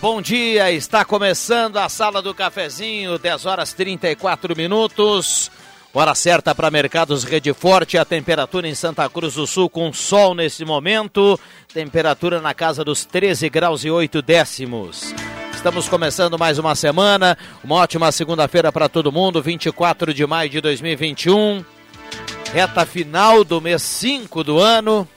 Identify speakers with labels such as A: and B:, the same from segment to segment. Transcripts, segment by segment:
A: Bom dia. Está começando a Sala do Cafezinho, 10 horas 34 minutos. Hora certa para Mercados Rede Forte, a temperatura em Santa Cruz do Sul com sol nesse momento, temperatura na casa dos 13 graus e 8 décimos. Estamos começando mais uma semana, uma ótima segunda-feira para todo mundo, 24 de maio de 2021, reta final do mês 5 do ano.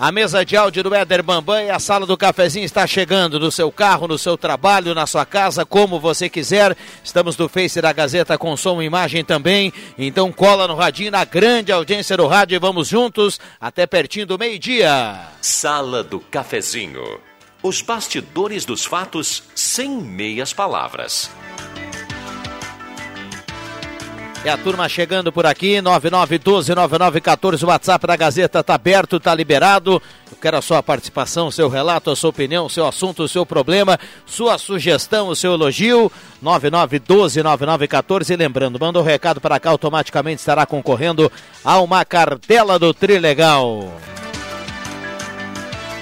A: A mesa de áudio do Éder Bambam e a sala do cafezinho está chegando no seu carro, no seu trabalho, na sua casa, como você quiser. Estamos no Face da Gazeta com som e imagem também. Então cola no radinho, na grande audiência do rádio e vamos juntos até pertinho do meio-dia.
B: Sala do Cafezinho. Os bastidores dos fatos sem meias palavras.
A: É a turma chegando por aqui, 9912-9914, o WhatsApp da Gazeta está aberto, está liberado. Eu quero a sua participação, seu relato, a sua opinião, seu assunto, o seu problema, sua sugestão, o seu elogio, 9912-9914. E lembrando, manda um recado para cá, automaticamente estará concorrendo a uma cartela do Trilegal.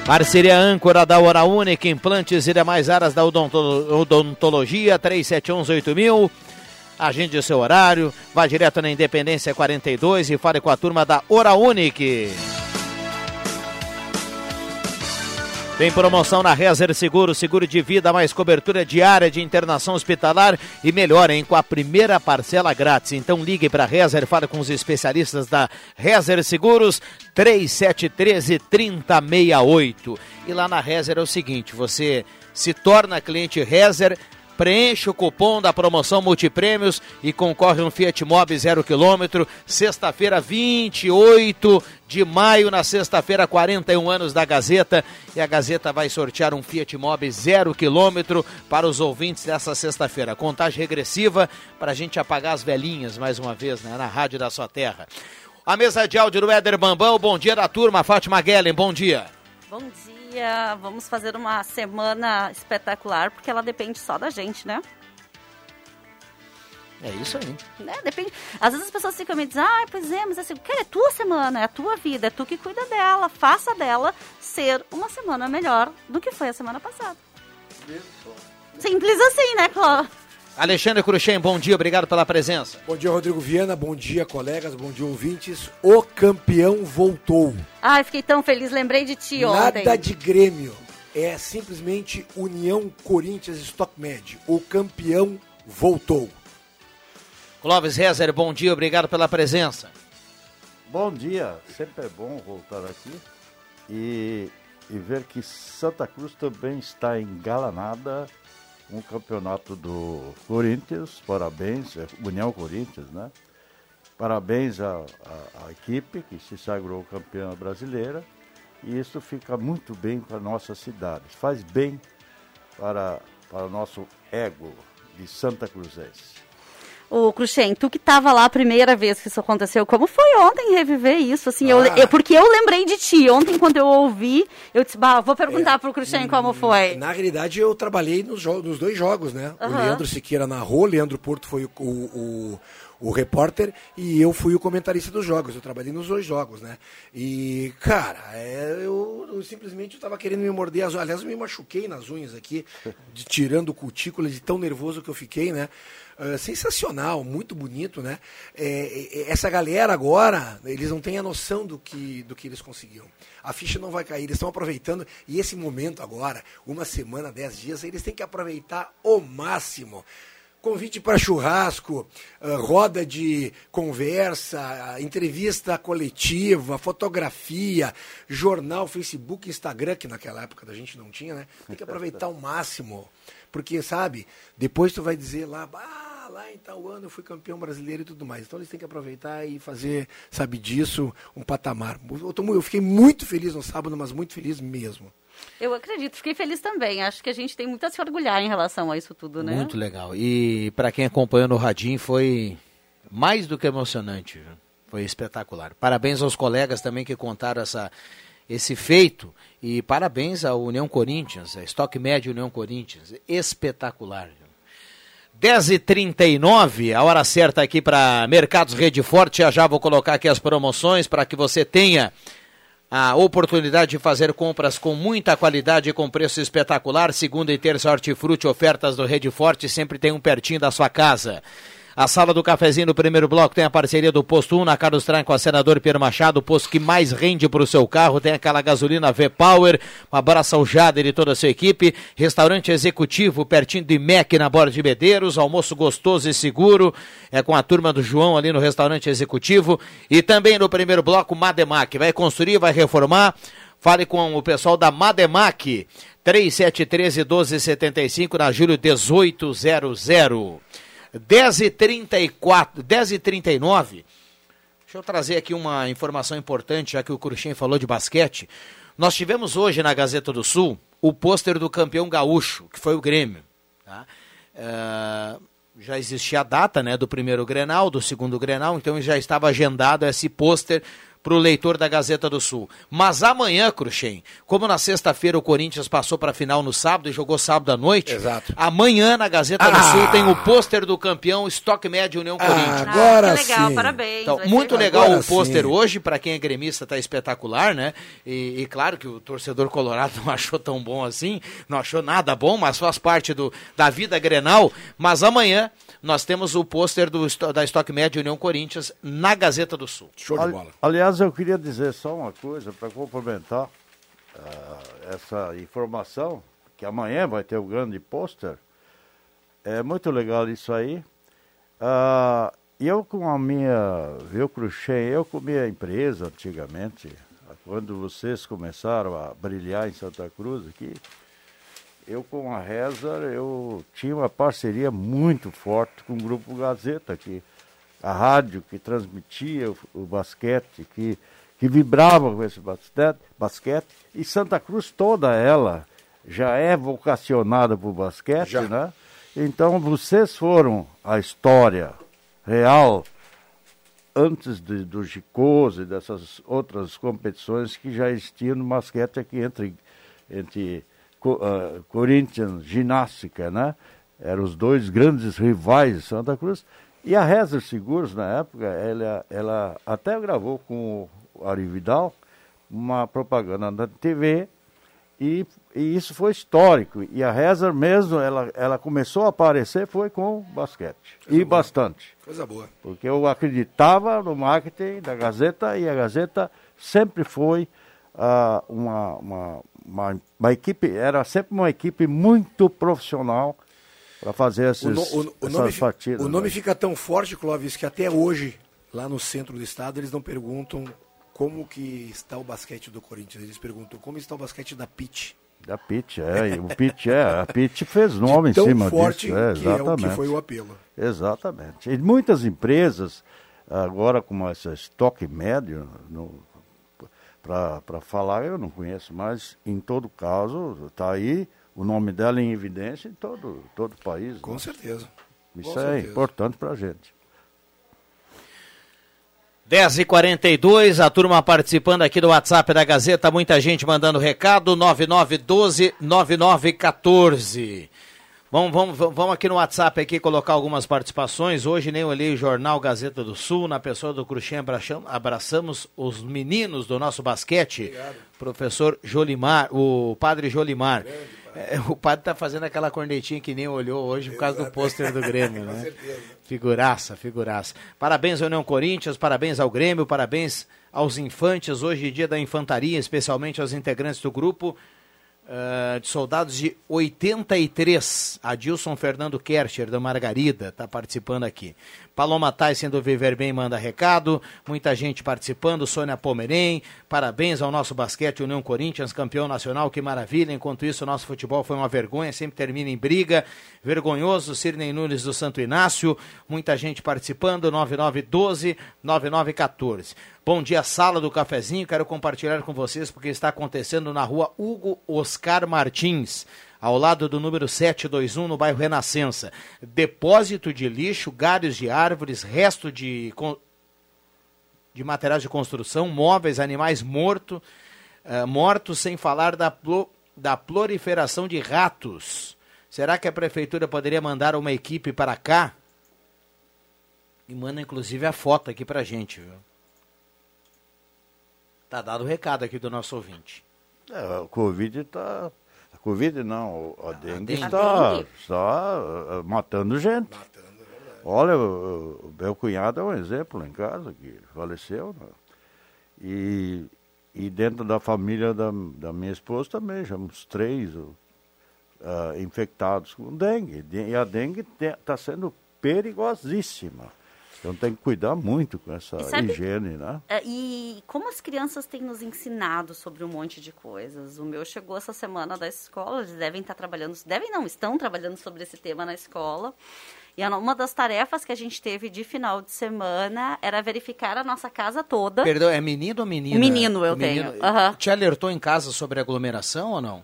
A: Parceria âncora da Hora Única, implantes e demais áreas da odontologia, 37118000. Agende o seu horário, vá direto na Independência 42 e fale com a turma da Hora Unique. Tem promoção na Rezer Seguro, seguro de vida, mais cobertura diária de internação hospitalar e melhor, hein, com a primeira parcela grátis. Então ligue para a Rezer, fale com os especialistas da Rezer Seguros, 3713 3068. E lá na Rezer é o seguinte, você se torna cliente Rezer, preenche o cupom da promoção Multiprêmios e concorre um Fiat Mobi 0 km. Sexta-feira, 28 de maio, na sexta-feira, 41 anos da Gazeta. E a Gazeta vai sortear um Fiat Mobi 0 km para os ouvintes dessa sexta-feira. Contagem regressiva para a gente apagar as velhinhas mais uma vez né, na rádio da sua terra. A mesa de áudio do Éder Bambão, bom dia da turma. Fátima Guellen, bom dia.
C: Bom dia dia. Vamos fazer uma semana espetacular, porque ela depende só da gente, né?
A: É isso aí.
C: Né? Depende. Às vezes as pessoas ficam me dizendo, ah, pois é, mas assim, é tua semana, é a tua vida, é tu que cuida dela, faça dela ser uma semana melhor do que foi a semana passada. Simples assim, né, Cláudio?
A: Alexandre Cruxem, bom dia, obrigado pela presença.
D: Bom dia, Rodrigo Viana, bom dia, colegas, bom dia, ouvintes. O campeão voltou.
C: Ai, fiquei tão feliz, lembrei de ti
D: ontem. Nada de Grêmio, é simplesmente União Corinthians Stock Med. O campeão voltou.
A: Clóvis Rezer, bom dia, obrigado pela presença.
E: Bom dia, sempre é bom voltar aqui e, e ver que Santa Cruz também está engalanada um campeonato do Corinthians, parabéns, é União Corinthians, né? Parabéns à, equipe que se sagrou campeã brasileira e isso fica muito bem para nossa cidade, faz bem para, para o nosso ego de Santa Cruzense.
C: O Cruxem, tu que estava lá a primeira vez que isso aconteceu, como foi ontem reviver isso? Assim, ah. eu, eu, porque eu lembrei de ti. Ontem, quando eu ouvi, eu disse, bah, vou perguntar é, pro Cruxem como foi.
D: Na realidade, eu trabalhei nos, nos dois jogos, né? Uhum. O Leandro Siqueira narrou, o Leandro Porto foi o, o, o repórter e eu fui o comentarista dos jogos. Eu trabalhei nos dois jogos, né? E, cara, é, eu, eu, simplesmente estava querendo me morder as unhas. Aliás, eu me machuquei nas unhas aqui, de, tirando cutícula de tão nervoso que eu fiquei, né? Uh, sensacional, muito bonito, né? É, é, essa galera agora, eles não têm a noção do que, do que eles conseguiram. A ficha não vai cair, eles estão aproveitando, e esse momento agora, uma semana, dez dias, eles têm que aproveitar o máximo convite para churrasco, uh, roda de conversa, entrevista coletiva, fotografia, jornal, Facebook, Instagram, que naquela época da gente não tinha, né? Tem que aproveitar o máximo. Porque, sabe, depois tu vai dizer lá, ah, lá em tal ano eu fui campeão brasileiro e tudo mais. Então eles têm que aproveitar e fazer, sabe, disso um patamar. Eu, fiquei muito feliz no sábado, mas muito feliz mesmo.
C: Eu acredito, fiquei feliz também. Acho que a gente tem muito a se orgulhar em relação a isso tudo, né?
A: Muito legal. E para quem acompanhou no Radinho foi mais do que emocionante. Foi espetacular. Parabéns aos colegas também que contaram essa, esse feito. E parabéns à União Corinthians, a Stock Médio União Corinthians. Espetacular. 10h39, a hora certa aqui para Mercados Rede Forte. Já já vou colocar aqui as promoções para que você tenha a oportunidade de fazer compras com muita qualidade e com preço espetacular. Segunda e terça hortifruti, ofertas do Rede Forte, sempre tem um pertinho da sua casa. A sala do cafezinho no primeiro bloco tem a parceria do Posto 1 na Carlos Tran com a senador Pierre Machado, o posto que mais rende para o seu carro. Tem aquela gasolina V-Power. Um abraço ao Jader e toda a sua equipe. Restaurante executivo pertinho do IMEC na Borda de Medeiros. Almoço gostoso e seguro. É com a turma do João ali no restaurante executivo. E também no primeiro bloco, Mademac. Vai construir, vai reformar. Fale com o pessoal da Mademac. 3713 1275 na Júlio 1800. 10 e 34, 10 e 39 Deixa eu trazer aqui uma informação importante, já que o Cruxem falou de basquete. Nós tivemos hoje na Gazeta do Sul o pôster do campeão gaúcho, que foi o Grêmio. Tá? Uh, já existia a data né, do primeiro Grenal, do segundo Grenal, então já estava agendado esse pôster para o leitor da Gazeta do Sul. Mas amanhã, Cruxem, como na sexta-feira o Corinthians passou para a final no sábado e jogou sábado à noite,
D: Exato.
A: amanhã na Gazeta ah. do Sul tem o pôster do campeão Estoque Médio União ah, Corinthians.
D: Agora
C: ah, legal,
D: sim.
C: parabéns.
A: Então, muito legal agora o pôster hoje, para quem é gremista está espetacular, né? E, e, claro que o torcedor colorado não achou tão bom assim, não achou nada bom, mas faz parte do, da vida grenal. Mas amanhã nós temos o pôster da Estoque Médio União Corinthians na Gazeta do Sul.
E: Show de bola. Aliás, eu queria dizer só uma coisa para complementar uh, essa informação, que amanhã vai ter o grande pôster. É muito legal isso aí. Uh, eu com a minha, viu, Cruxem, eu com a minha empresa antigamente, quando vocês começaram a brilhar em Santa Cruz aqui, eu com a Rezar, eu tinha uma parceria muito forte com o Grupo Gazeta, que a rádio que transmitia o, o basquete, que, que vibrava com esse basquete, basquete, e Santa Cruz toda ela já é vocacionada para o basquete, já. né? Então vocês foram a história real antes de, do Gicose e dessas outras competições que já existiam no basquete aqui entre, entre uh, Corinthians Ginástica, né? Eram os dois grandes rivais de Santa Cruz. E a Reza Seguros, na época, ela, ela até gravou com o Ari Vidal uma propaganda na TV e, e, isso foi histórico. E a Reza mesmo, ela, ela começou a aparecer foi com basquete. Coisa e boa. bastante.
D: Coisa boa.
E: Porque eu acreditava no marketing da Gazeta e a Gazeta sempre foi uh, uma, uma, uma, uma, equipe, era sempre uma equipe muito profissional para fazer esses, o, no, o, o
D: essas nome,
E: partidas.
D: O nome né? fica tão forte, Clóvis, que até hoje, lá no centro do estado, eles não perguntam como que está o basquete do Corinthians. Eles perguntam como está o basquete da Pitt.
E: Da Pitt, é. o Pitt é. A Pitt fez nome em cima
D: forte
E: disso. É, exatamente.
D: Que, é que foi o apelo.
E: Exatamente. E muitas empresas, agora como essa estoque médio, no, para falar, eu não conheço, mas em todo caso, está aí o nome dela em evidência em todo, todo o país.
D: Com né? certeza.
E: Isso
D: Com
E: é
D: certeza.
E: importante para a gente.
A: 10h42, a turma participando aqui do WhatsApp da Gazeta, muita gente mandando recado, 9912-9914. Vamos, vamos, vamos aqui no WhatsApp aqui colocar algumas participações. Hoje nem olhei o jornal Gazeta do Sul, na pessoa do Cruxem, abraçamos os meninos do nosso basquete. Obrigado. Professor Jolimar, o padre Jolimar. É, o padre tá fazendo aquela cornetinha que nem olhou hoje por causa do pôster do Grêmio, né? Figuraça, figuraça. Parabéns ao União Corinthians, parabéns ao Grêmio, parabéns aos infantes, hoje dia da infantaria, especialmente aos integrantes do grupo. Uh, de soldados de 83. Adilson Fernando Kercher, da Margarida, está participando aqui. Paloma Tyson do Viver Bem manda recado. Muita gente participando. Sônia Pomerém. Parabéns ao nosso basquete União Corinthians, campeão nacional. Que maravilha. Enquanto isso, o nosso futebol foi uma vergonha. Sempre termina em briga. Vergonhoso. Sirnei Nunes do Santo Inácio. Muita gente participando. 9912 9914. Bom dia, sala do cafezinho. Quero compartilhar com vocês porque está acontecendo na rua Hugo Oscar Martins ao lado do número 721, no bairro Renascença. Depósito de lixo, galhos de árvores, resto de, de materiais de construção, móveis, animais mortos, uh, mortos, sem falar da, da proliferação de ratos. Será que a prefeitura poderia mandar uma equipe para cá? E manda inclusive a foto aqui pra gente, viu? Tá dado o recado aqui do nosso ouvinte.
E: É, o Covid tá Covid não, a dengue, está, está uh, matando gente. Matando, é Olha, o, meu cunhado é um exemplo em casa que faleceu. Né? E, e dentro da família da, da minha esposa também, já uns três uh, infectados com dengue. E a dengue está sendo perigosíssima. Então tem que cuidar muito com essa sabe, higiene, né?
C: É, e como as crianças têm nos ensinado sobre um monte de coisas. O meu chegou essa semana da escola, eles devem estar trabalhando, devem não, estão trabalhando sobre esse tema na escola. E uma das tarefas que a gente teve de final de semana era verificar a nossa casa toda.
A: Perdão, é menino ou menina?
C: Menino eu menino. tenho. Uhum.
A: Te alertou em casa sobre aglomeração ou não?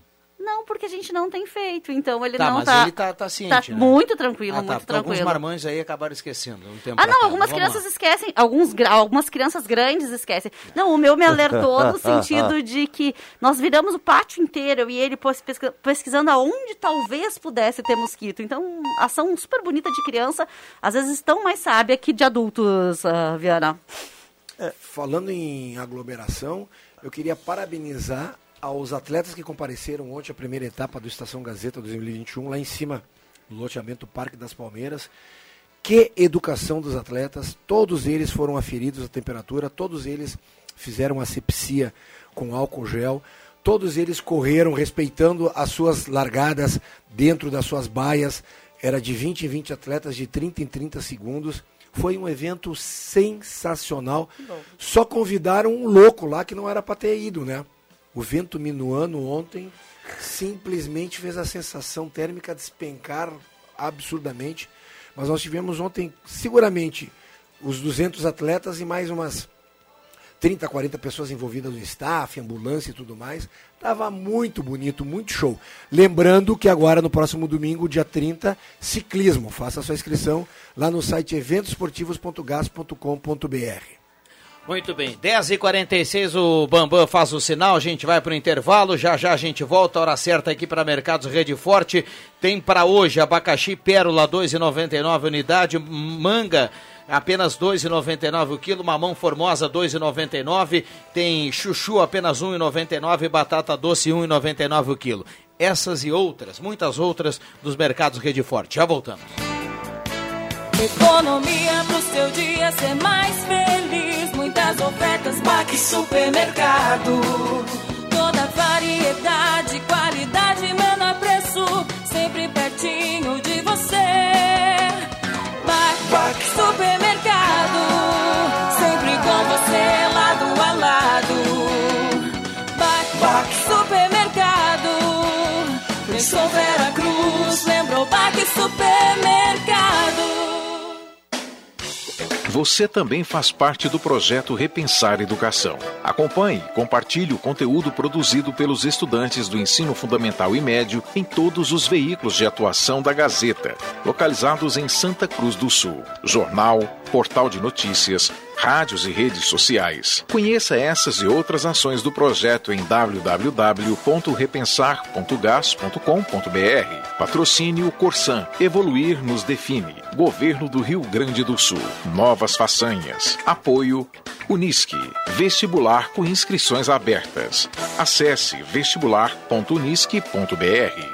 C: Não, porque a gente não tem feito, então ele
A: tá,
C: não
A: mas
C: tá...
A: ele tá, tá ciente,
C: tá né? muito tranquilo, ah, tá, muito tranquilo.
A: Alguns marmães aí acabaram esquecendo um tempo
C: Ah, não, algumas crianças lá. esquecem, alguns, algumas crianças grandes esquecem. Não, o meu me alertou no sentido de que nós viramos o pátio inteiro e ele pesquisando aonde talvez pudesse ter mosquito. Então, ação super bonita de criança, às vezes tão mais sábia que de adultos, uh, Viana.
D: É, falando em aglomeração, eu queria parabenizar aos atletas que compareceram ontem à primeira etapa do Estação Gazeta 2021, lá em cima, no loteamento Parque das Palmeiras. Que educação dos atletas, todos eles foram aferidos a temperatura, todos eles fizeram asepsia com álcool gel, todos eles correram respeitando as suas largadas dentro das suas baias, era de 20 em 20 atletas, de 30 em 30 segundos. Foi um evento sensacional. Só convidaram um louco lá que não era para ter ido, né? O vento minuano ontem simplesmente fez a sensação térmica despencar absurdamente. Mas nós tivemos ontem, seguramente, os 200 atletas e mais umas 30, 40 pessoas envolvidas no staff, ambulância e tudo mais. Tava muito bonito, muito show. Lembrando que agora, no próximo domingo, dia 30, ciclismo. Faça sua inscrição lá no site eventosportivos.gas.com.br.
A: Muito bem, 10h46 o Bambam faz o sinal, a gente vai para o intervalo, já já a gente volta, hora certa aqui para Mercados Rede Forte. Tem para hoje abacaxi pérola 2,99 unidade, manga apenas 2,99 o quilo, mamão formosa 2,99, tem chuchu apenas 1,99 batata doce 1,99 o quilo. Essas e outras, muitas outras dos mercados Rede Forte. Já voltamos.
F: Economia pro seu dia ser mais feliz. Muitas ofertas, Baque Supermercado. Toda variedade, qualidade, menor preço. Sempre pertinho de você. Baque Supermercado. Sempre com você, lado a lado. Baque Supermercado. Pensou Vera Cruz, lembrou Baque Supermercado.
G: Você também faz parte do projeto Repensar Educação. Acompanhe e compartilhe o conteúdo produzido pelos estudantes do ensino fundamental e médio em todos os veículos de atuação da Gazeta, localizados em Santa Cruz do Sul. Jornal, portal de notícias, rádios e redes sociais. Conheça essas e outras ações do projeto em www.repensar.gas.com.br. Patrocínio Corsan. Evoluir nos define. Governo do Rio Grande do Sul. Novas façanhas. Apoio Unisque. Vestibular com inscrições abertas. Acesse vestibular.unisque.br.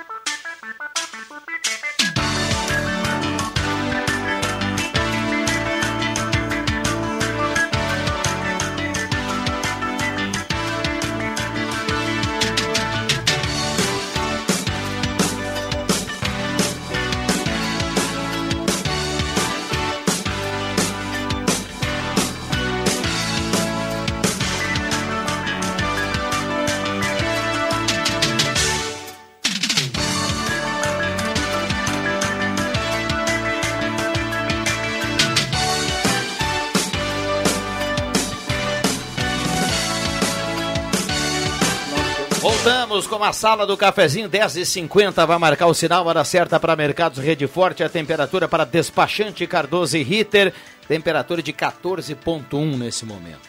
A: Com a sala do cafezinho 10h50. Vai marcar o sinal, hora certa para Mercados Rede Forte. A temperatura para despachante Cardoso e Ritter. Temperatura de 14,1 nesse momento.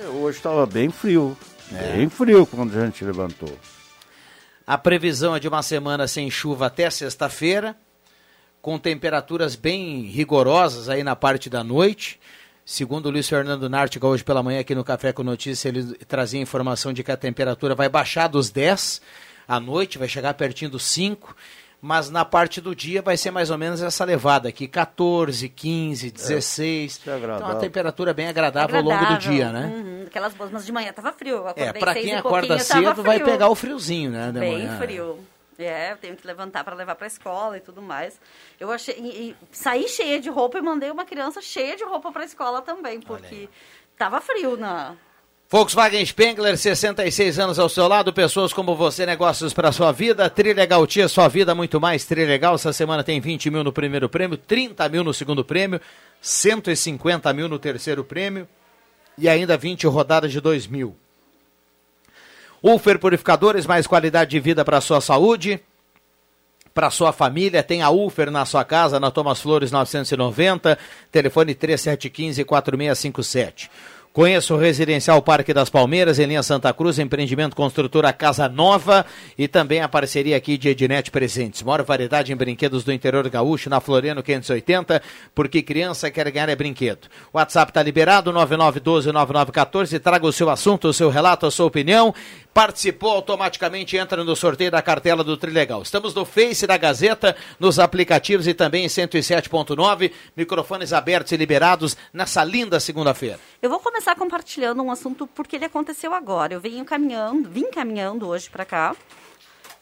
E: É, Hoje estava bem frio. Bem frio quando a gente levantou.
A: A previsão é de uma semana sem chuva até sexta-feira, com temperaturas bem rigorosas aí na parte da noite. Segundo o Luiz Fernando Nártica, hoje pela manhã aqui no Café com Notícia, ele trazia informação de que a temperatura vai baixar dos 10 à noite, vai chegar pertinho dos 5, mas na parte do dia vai ser mais ou menos essa levada aqui, 14, 15, 16.
E: isso é agradável.
A: então uma temperatura bem agradável, ao longo do dia, né?
C: Uhum, aquelas boas, mas de manhã tava frio. Eu
A: É,
C: acordei
A: para quem acorda cedo vai pegar o friozinho, né? de
C: Bem
A: manhã.
C: frio. É, eu tenho que levantar para levar para escola e tudo mais. Eu achei e, e saí cheia de roupa e mandei uma criança cheia de roupa para escola também, porque tava frio na
A: Volkswagen Spengler, 66 anos ao seu lado, pessoas como você, negócios para sua vida, Trilegal Tia, sua vida muito mais, Trilegal, essa semana tem 20 mil no primeiro prêmio, 30 mil no segundo prêmio, 150 mil no terceiro prêmio e ainda 20 rodadas de 2 mil. Ufer Purificadores, mais qualidade de vida para sua saúde, para sua família, tem a Ufer na sua casa, na Thomas Flores 990, telefone 3715-4657. Conheça o Residencial Parque das Palmeiras, em linha Santa Cruz, empreendimento construtora Casa Nova e também a parceria aqui de Ednet Presentes. Maior variedade em brinquedos do interior gaúcho, na Floriano 580, porque criança quer ganhar é brinquedo. O WhatsApp está liberado, 9912-9914, traga o seu assunto, o seu relato, a sua opinião. Participou automaticamente, entra no sorteio da cartela do Trilegal. Estamos no Face da Gazeta, nos aplicativos e também em 107.9, microfones abertos e liberados nessa linda segunda-feira.
C: Eu vou começar compartilhando um assunto porque ele aconteceu agora. Eu venho caminhando, vim caminhando hoje para cá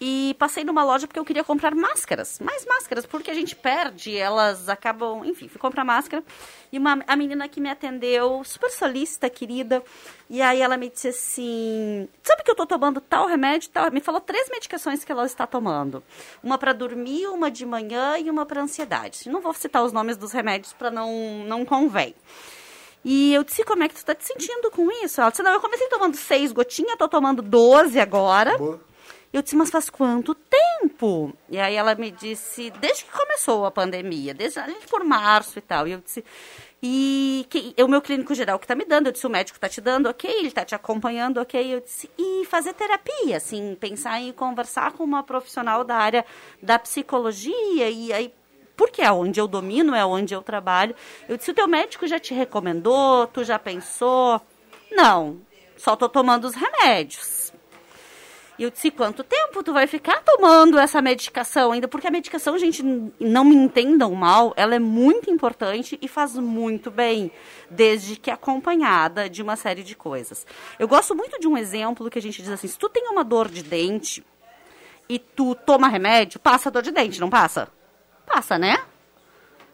C: e passei numa loja porque eu queria comprar máscaras, mais máscaras, porque a gente perde, elas acabam, enfim, fui comprar máscara e uma, a menina que me atendeu, super solícita, querida, e aí ela me disse assim, sabe que eu tô tomando tal remédio, tal, me falou três medicações que ela está tomando, uma para dormir, uma de manhã e uma para ansiedade. Não vou citar os nomes dos remédios para não não convém. E eu disse, como é que tu tá te sentindo com isso? Ela disse, não, eu comecei tomando seis gotinhas, tô tomando 12 agora.
D: Boa.
C: Eu disse, mas faz quanto tempo? E aí ela me disse, desde que começou a pandemia, desde ali por março e tal. E eu disse, e que, o meu clínico geral que está me dando, eu disse, o médico está te dando, ok, ele está te acompanhando, ok. Eu disse, e fazer terapia, assim, pensar em conversar com uma profissional da área da psicologia, e aí porque é onde eu domino, é onde eu trabalho. Eu disse, o teu médico já te recomendou, tu já pensou? Não, só estou tomando os remédios. E eu disse, quanto tempo tu vai ficar tomando essa medicação ainda? Porque a medicação, gente, não me entendam mal, ela é muito importante e faz muito bem, desde que acompanhada de uma série de coisas. Eu gosto muito de um exemplo que a gente diz assim, se tu tem uma dor de dente e tu toma remédio, passa a dor de dente, não passa? Passa, né?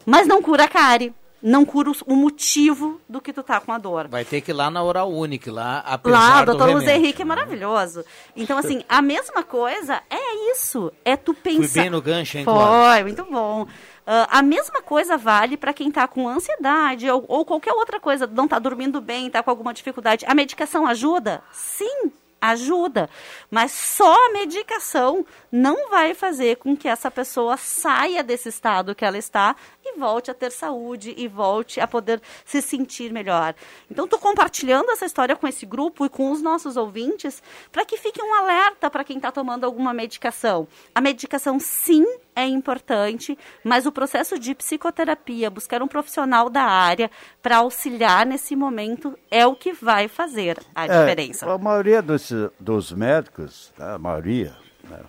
C: Mas não cura a cárie não cura o motivo do que tu tá com a dor.
A: Vai ter que ir lá na Oral Unique, lá, apesar
C: Lá, o
A: do
C: doutor Luiz Henrique é maravilhoso. Então, assim, a mesma coisa é isso. É tu pensar...
A: Fui bem no gancho, hein?
C: Foi, muito bom. Ah, a mesma coisa vale para quem está com ansiedade ou, ou qualquer outra coisa, não está dormindo bem, está com alguma dificuldade. A medicação ajuda? Sim, ajuda. Mas só a medicação não vai fazer com que essa pessoa saia desse estado que ela está e volte a ter saúde e volte a poder se sentir melhor. Então, estou compartilhando essa história com esse grupo e com os nossos ouvintes para que fique um alerta para quem está tomando alguma medicação. A medicação, sim, é importante, mas o processo de psicoterapia, buscar um profissional da área para auxiliar nesse momento é o que vai fazer a
E: É,
C: diferença.
E: a maioria dos, dos médicos, né, a maioria né,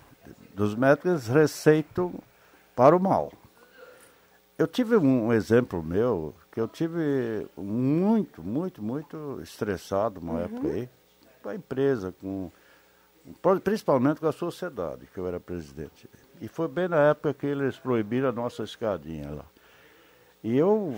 E: dos médicos receitam para o mal. Eu tive um exemplo meu que eu tive muito, muito, muito estressado uma época aí, com a empresa, com, principalmente com a sociedade, que eu era presidente. E foi bem na época que eles proibiram a nossa escadinha lá. E eu,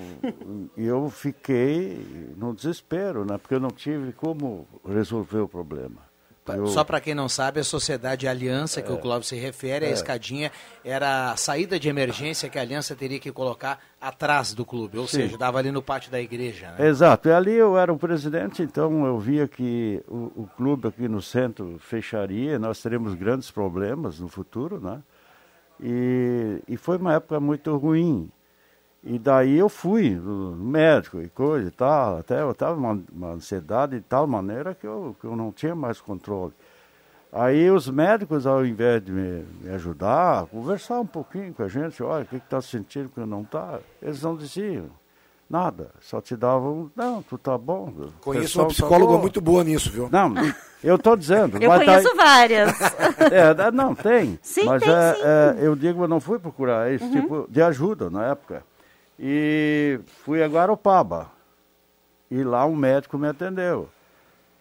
E: eu fiquei no desespero, né? Porque eu não tive como resolver o problema. Eu-
A: Só para quem não sabe, a Sociedade Aliança, que o Clóvis se refere, a
E: É.
A: escadinha, era a saída de emergência que a Aliança teria que colocar atrás do clube, ou
E: Sim.
A: seja, dava ali no pátio da igreja. Né?
E: Exato, e ali eu era o presidente, então eu via que o, o clube aqui no centro fecharia, nós teremos grandes problemas no futuro, né? E, e foi uma época muito ruim. E daí eu fui no médico e coisa e tal, até eu estava uma, uma ansiedade de tal maneira que eu, que eu não tinha mais controle. Aí os médicos, ao invés de me, me ajudar, conversar um pouquinho com a gente, olha, o que está sentindo que não está, eles não diziam nada, só te davam, não, tu tá bom. o
D: Conheço uma
E: tá
D: psicóloga
E: bom."
D: muito boa nisso, viu?
E: Não, eu estou dizendo.
C: Eu
E: mas tá-
C: conheço várias.
E: é, não, tem.
C: Sim,
E: mas
C: tem
E: é,
C: sim.
E: é, eu digo, eu não fui procurar esse
C: Uhum.
E: tipo de ajuda na época. E fui a Guaropaba. E lá um médico me atendeu.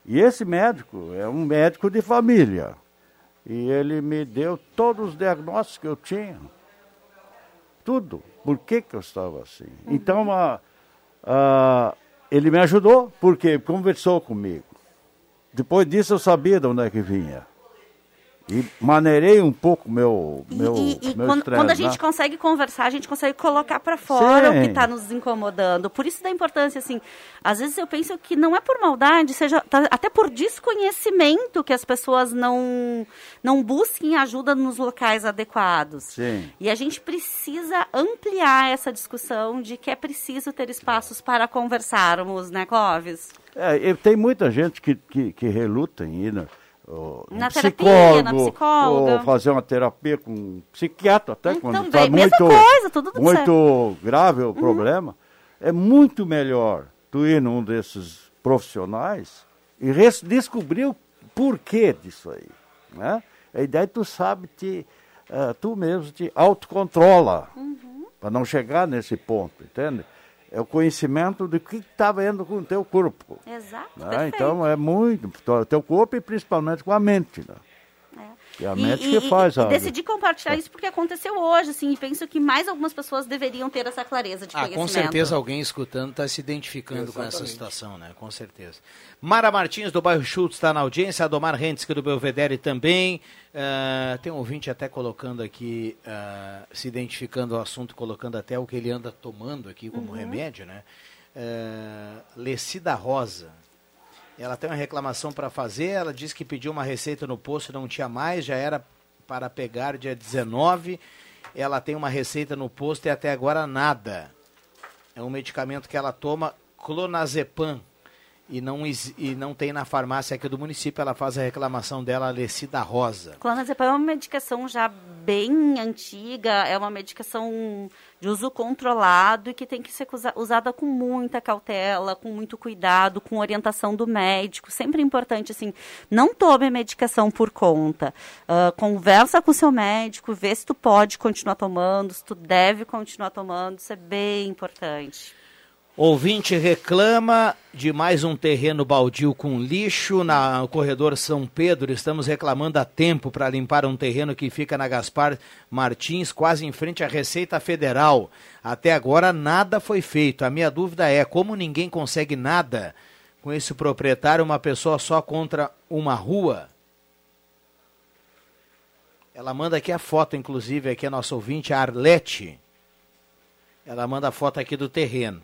E: E esse médico é um médico de família. E ele me deu todos os diagnósticos que eu tinha. Tudo. Por que, que eu estava assim?
C: Uhum.
E: Então, a, a, ele me ajudou, porque conversou comigo. Depois disso eu sabia de onde é que vinha. E maneirei um pouco meu meu
C: E, e
E: meu
C: quando,
E: estresse,
C: quando a
E: né?
C: gente consegue conversar, a gente consegue colocar para fora o que
E: Sim.
C: está nos incomodando. Por isso da importância, assim, às vezes eu penso que não é por maldade, seja tá- até por desconhecimento que as pessoas não, não busquem ajuda nos locais adequados.
E: Sim.
C: E a gente precisa ampliar essa discussão de que é preciso ter espaços para conversarmos, né, Clóvis?
E: É, e tem muita gente que, que, que reluta em ir no, o- no
C: Na terapia,
E: psicólogo,
C: na psicóloga.
E: ou fazer uma terapia com um psiquiatra, até quando
C: Também,
E: está muito,
C: coisa,
E: muito grave o problema. É muito melhor tu ir num desses profissionais e descobrir o porquê disso aí. Né? E daí tu sabe, te, eh, tu mesmo te autocontrola para não chegar nesse ponto, entende? É o conhecimento do que está vendo com o teu corpo.
C: Exato,
E: né? Então é muito, o teu corpo e principalmente com a mente. Né? E a mente que faz
C: e decidi compartilhar isso porque aconteceu hoje, assim, e penso que mais algumas pessoas deveriam ter essa clareza de
A: Ah,
C: conhecimento.
A: com certeza alguém escutando está se identificando com essa
D: Exatamente.
A: situação, né? Com certeza. Mara Martins, do bairro Schultz, está na audiência. Adomar Rentz, do Belvedere também. Ah, tem um ouvinte até colocando aqui, ah, se identificando ao assunto, colocando até o que ele anda tomando aqui como remédio, né? é, Lecida Rosa. Ela tem uma reclamação para fazer, ela disse que pediu uma receita no posto, não tinha mais, já era para pegar dia 19. Ela tem uma receita no posto e até agora nada. É um medicamento que ela toma, clonazepam, e não, e não tem na farmácia aqui do município, ela faz a reclamação dela, Lecida Rosa.
C: Clonazepam é uma medicação já bem antiga, é uma medicação de uso controlado e que tem que ser usada com muita cautela, com muito cuidado, com orientação do médico. Sempre importante, assim, não tome medicação por conta. Uh, conversa com o seu médico, vê se tu pode continuar tomando, se tu deve continuar tomando, isso é bem importante.
A: Ouvinte reclama de mais um terreno baldio com lixo na corredor São Pedro. Estamos reclamando há tempo para limpar um terreno que fica na Gaspar Martins, quase em frente à Receita Federal. Até agora nada foi feito. A minha dúvida é como ninguém consegue nada com esse proprietário, uma pessoa só contra uma rua. Ela manda aqui a foto, inclusive, aqui a nossa ouvinte, a Arlete. Ela manda a foto aqui do terreno.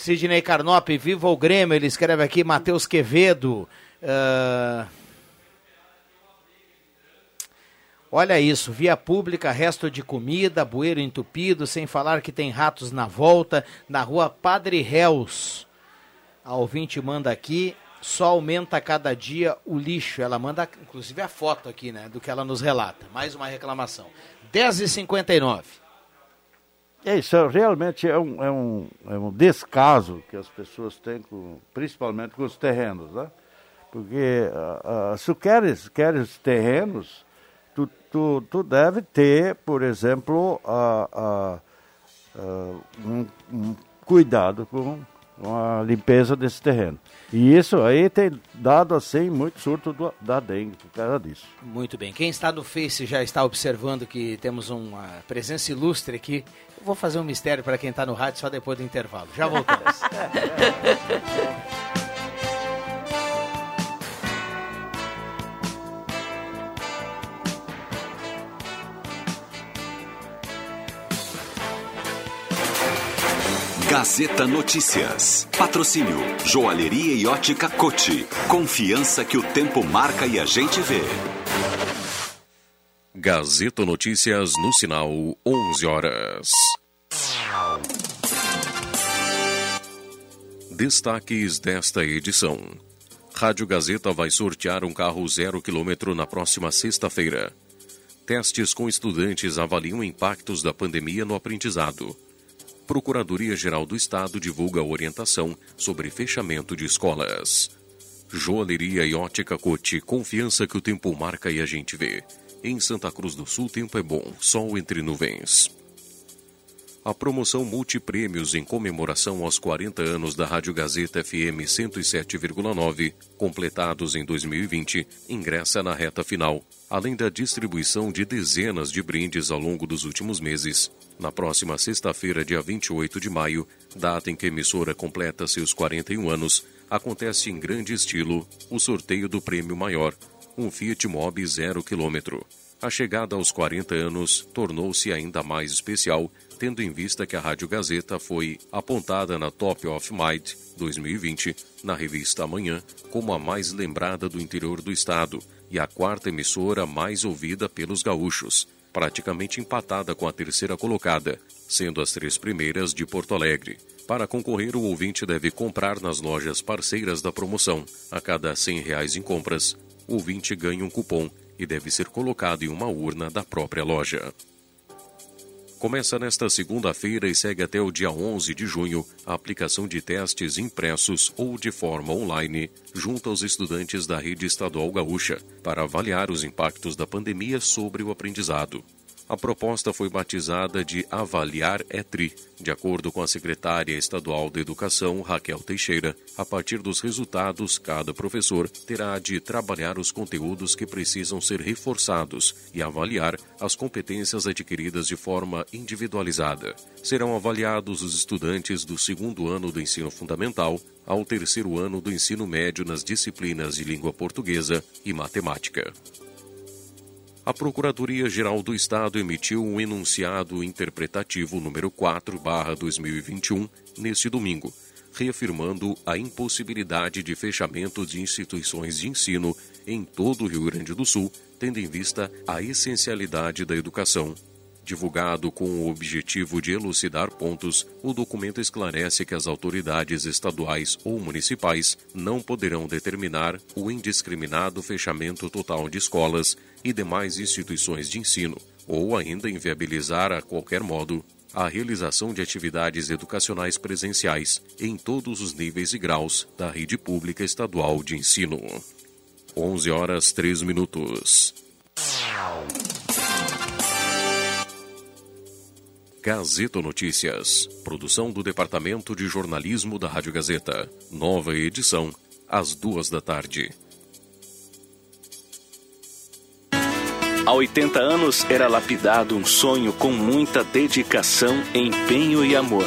A: Sidney Carnop, viva o Grêmio, ele escreve aqui, Matheus Quevedo. Uh... Olha isso, via pública, resto de comida, bueiro entupido, sem falar que tem ratos na volta, na rua Padre Réus. A ouvinte manda aqui, só aumenta cada dia o lixo. Ela manda, inclusive, a foto aqui, né, do que ela nos relata. Mais uma reclamação. 10h59.
E: É isso, é, realmente é um, é, um, é um descaso que as pessoas têm, com, principalmente com os terrenos, né? Porque uh, uh, se queres, queres terrenos, tu, tu, tu deve ter, por exemplo, uh, um, um cuidado com a limpeza desse terreno. E isso aí tem dado assim muito surto do, da dengue por causa disso.
A: Muito bem. Quem está no Face já está observando que temos uma presença ilustre aqui Vou fazer um mistério para quem está no rádio só depois do intervalo. Já voltamos.
H: Gazeta Notícias. Patrocínio Joalheria e Ótica Cote. Confiança que o tempo marca e a gente vê. Gazeta Notícias no sinal 11 horas. Destaques desta edição. Rádio Gazeta vai sortear um carro zero quilômetro na próxima sexta-feira. Testes com estudantes avaliam impactos da pandemia no aprendizado. Procuradoria-Geral do Estado divulga orientação sobre fechamento de escolas. Joalheria e ótica Cote, confiança que o tempo marca e a gente vê. Em Santa Cruz do Sul, tempo é bom, sol entre nuvens. A promoção Multiprêmios em comemoração aos 40 anos da Rádio Gazeta FM 107,9, completados em 2020, ingressa na reta final, além da distribuição de dezenas de brindes ao longo dos últimos meses. Na próxima sexta-feira, dia 28 de maio, data em que a emissora completa seus 41 anos, acontece em grande estilo o sorteio do prêmio maior, um Fiat Mobi zero quilômetro. A chegada aos 40 anos tornou-se ainda mais especial, tendo em vista que a Rádio Gazeta foi apontada na Top of Mind 2020, na revista Amanhã, como a mais lembrada do interior do estado e a quarta emissora mais ouvida pelos gaúchos, praticamente empatada com a terceira colocada, sendo as três primeiras de Porto Alegre. Para concorrer, o ouvinte deve comprar nas lojas parceiras da promoção. A cada 100 reais em compras, o ouvinte ganha um cupom e deve ser colocado em uma urna da própria loja. Começa nesta segunda-feira e segue até o dia 11 de junho a aplicação de testes impressos ou de forma online junto aos estudantes da rede estadual gaúcha para avaliar os impactos da pandemia sobre o aprendizado. A proposta foi batizada de Avaliar ETRI, de acordo com a secretária estadual de Educação, Raquel Teixeira. A partir dos resultados, cada professor terá de trabalhar os conteúdos que precisam ser reforçados e avaliar as competências adquiridas de forma individualizada. Serão avaliados os estudantes do segundo ano do ensino fundamental ao terceiro ano do ensino médio nas disciplinas de língua portuguesa e matemática. A Procuradoria-Geral do Estado emitiu um enunciado interpretativo número 4/2021 neste domingo, reafirmando a impossibilidade de fechamento de instituições de ensino em todo o Rio Grande do Sul, tendo em vista a essencialidade da educação. Divulgado com o objetivo de elucidar pontos, o documento esclarece que as autoridades estaduais ou municipais não poderão determinar o indiscriminado fechamento total de escolas e demais instituições de ensino, ou ainda inviabilizar a qualquer modo a realização de atividades educacionais presenciais em todos os níveis e graus da rede pública estadual de ensino. 11 horas 3 minutos. Gazeta Notícias. Produção do Departamento de Jornalismo da Rádio Gazeta. Nova edição, às duas da tarde.
I: Há 80 anos era lapidado um sonho com muita dedicação, empenho e amor.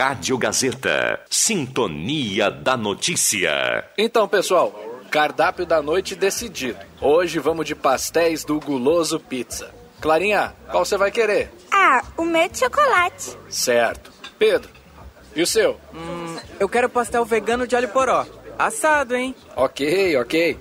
J: Rádio Gazeta. Sintonia da Notícia.
K: Então, pessoal, cardápio da noite decidido. Hoje vamos de pastéis do Guloso Pizza. Clarinha, qual você vai querer?
L: Ah, o meu de chocolate.
K: Certo. Pedro, e o seu?
M: Hum, eu quero pastel vegano de alho poró. Assado, hein?
K: Ok, ok.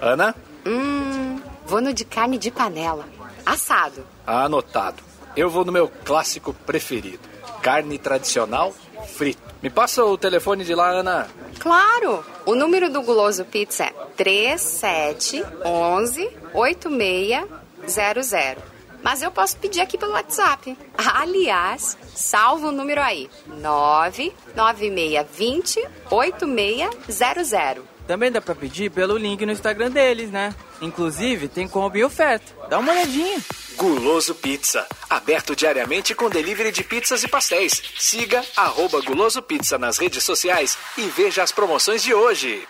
K: Ana?
N: Hum, vou no de carne de panela. Assado.
K: Anotado. Eu vou no meu clássico preferido. Carne tradicional frito. Me passa o telefone de lá, Ana.
N: Claro! O número do Guloso Pizza é 3711 8600. Mas eu posso pedir aqui pelo WhatsApp. Aliás, salva o número aí: 99620 8600.
M: Também dá pra pedir pelo link no Instagram deles, né? Inclusive, tem combo e oferta. Dá uma olhadinha.
K: Guloso Pizza. Aberto diariamente com delivery de pizzas e pastéis. Siga arroba Guloso Pizza nas redes sociais e veja as promoções de hoje.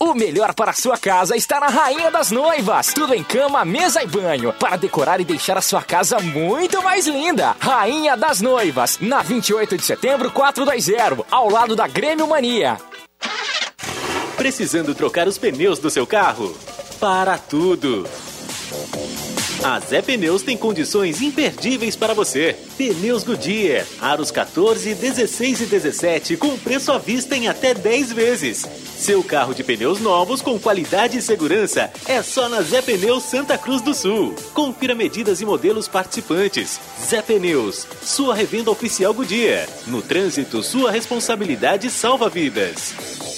O: O melhor para a sua casa está na Rainha das Noivas. Tudo em cama, mesa e banho. Para decorar e deixar a sua casa muito mais linda. Rainha das Noivas. Na 28 de setembro, 420. Ao lado da Grêmio Mania.
P: Precisando trocar os pneus do seu carro? Para tudo! A Zé Pneus tem condições imperdíveis para você. Pneus Goodyear, aros 14, 16 e 17 com preço à vista em até 10 vezes. Seu carro de pneus novos com qualidade e segurança é só na Zé Pneus Santa Cruz do Sul. Confira medidas e modelos participantes. Zé Pneus, sua revenda oficial Goodyear. No trânsito, sua responsabilidade salva vidas.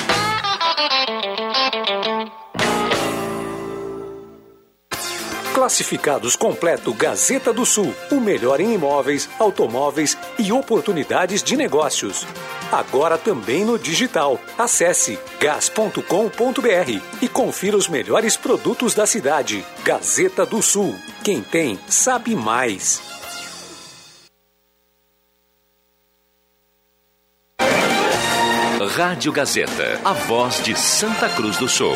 J: Classificados completo Gazeta do Sul, o melhor em imóveis, automóveis e oportunidades de negócios. Agora também no digital. Acesse gas.com.br e confira os melhores produtos da cidade. Gazeta do Sul. Quem tem, sabe mais.
B: Rádio Gazeta, a voz de Santa Cruz do Sul.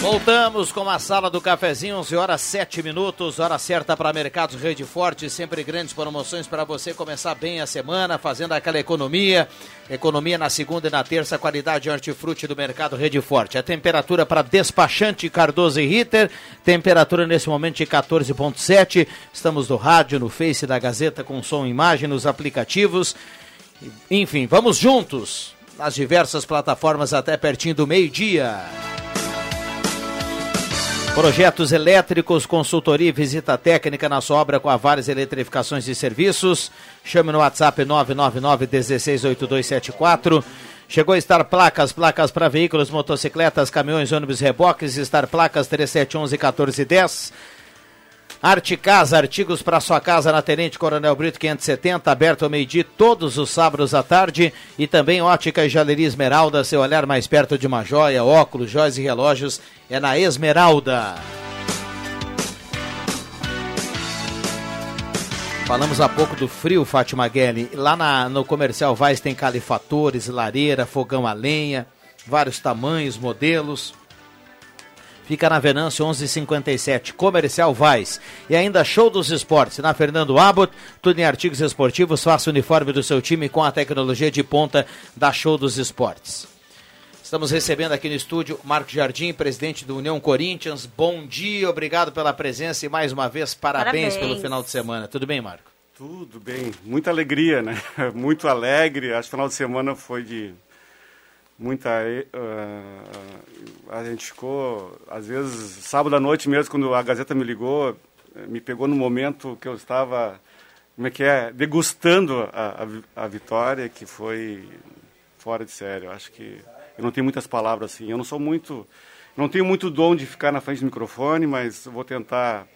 A: Voltamos com a sala do cafezinho, 11 horas 7 minutos, hora certa para Mercados Rede Forte, sempre grandes promoções para você começar bem a semana, fazendo aquela economia. Economia na segunda e na terça, qualidade hortifruti do Mercado Rede Forte. A temperatura para despachante Cardoso e Ritter, temperatura nesse momento de 14.7. Estamos no rádio, no Face da Gazeta com som e imagem, nos aplicativos. Enfim, vamos juntos nas diversas plataformas até pertinho do meio-dia. Projetos elétricos, consultoria e visita técnica na sua obra com a várias eletrificações de serviços. Chame no WhatsApp 999 168274. Chegou a estar placas, placas para veículos, motocicletas, caminhões, ônibus, reboques, estar placas 3711 1410. Arte Casa, artigos para sua casa na Tenente Coronel Brito 570, aberto ao meio-dia todos os sábados à tarde. E também Ótica e Jaleria Esmeralda, seu olhar mais perto de uma joia, óculos, joias e relógios é na Esmeralda. Falamos há pouco do frio, Fátima Guelli. Lá na, no Comercial Vaz tem califatores, lareira, fogão a lenha, vários tamanhos, modelos. Fica na Venâncio 1157, Comercial Vaz. E ainda Show dos Esportes, na Fernando Abbott, tudo em artigos esportivos, faça o uniforme do seu time com a tecnologia de ponta da Show dos Esportes. Estamos recebendo aqui no estúdio Marco Jardim, presidente do União Corinthians. Bom dia, obrigado pela presença e mais uma vez parabéns, parabéns. pelo final de semana. Tudo bem, Marco?
Q: Tudo bem, muita alegria, né? Muito alegre. Acho que o final de semana foi de muita. Uh, a gente ficou, às vezes, sábado à noite mesmo, quando a Gazeta me ligou, me pegou no momento que eu estava, como é que é, degustando a, a, a vitória, que foi fora de sério. Acho que eu não tenho muitas palavras assim. Eu não sou muito. Não tenho muito dom de ficar na frente do microfone, mas vou tentar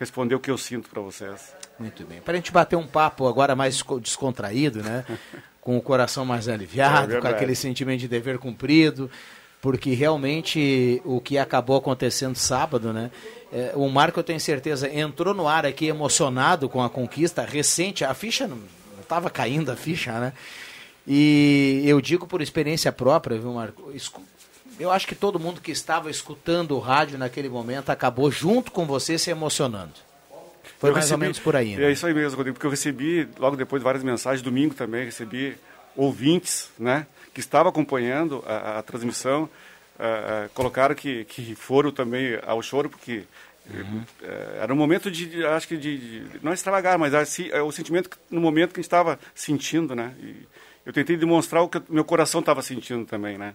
Q: responder o que eu sinto para vocês.
A: Muito bem. Para a gente bater um papo agora mais descontraído, né? com o coração mais aliviado, é com aquele sentimento de dever cumprido, porque realmente o que acabou acontecendo sábado, né? É, o Marco, eu tenho certeza, entrou no ar aqui emocionado com a conquista recente, a ficha não estava caindo, a ficha, né? E eu digo por experiência própria, viu, Marco? Eu acho que todo mundo que estava escutando o rádio naquele momento acabou junto com você se emocionando. Foi eu mais recebi, ou menos por aí.
Q: Né? É isso aí mesmo, Rodrigo, porque eu recebi, logo depois, várias mensagens, domingo também, recebi ouvintes, né, que estavam acompanhando a, a transmissão, uh, uh, colocaram que, que foram também ao choro, porque uhum. uh, era um momento de, acho que de, de não extravagar, mas assim, é o sentimento que, no momento que a gente estava sentindo, né, e eu tentei demonstrar o que meu coração estava sentindo também, né.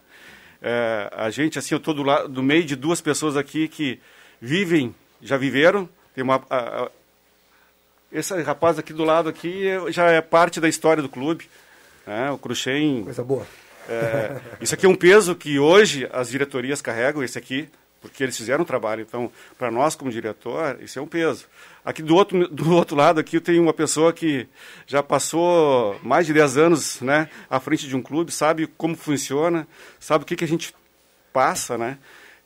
Q: a gente, assim, eu estou do, lado, do meio de duas pessoas aqui que vivem, já viveram, tem uma, a, a, esse rapaz aqui do lado aqui já é parte da história do clube. Né? O Cruxem...
D: Coisa boa.
Q: É, isso aqui é um peso que hoje as diretorias carregam, esse aqui, porque eles fizeram um trabalho. Então, para nós como diretor, isso é um peso. Aqui do outro, do outro lado, aqui tenho uma pessoa que já passou mais de 10 anos né, à frente de um clube, sabe como funciona, sabe o que, que a gente passa, né?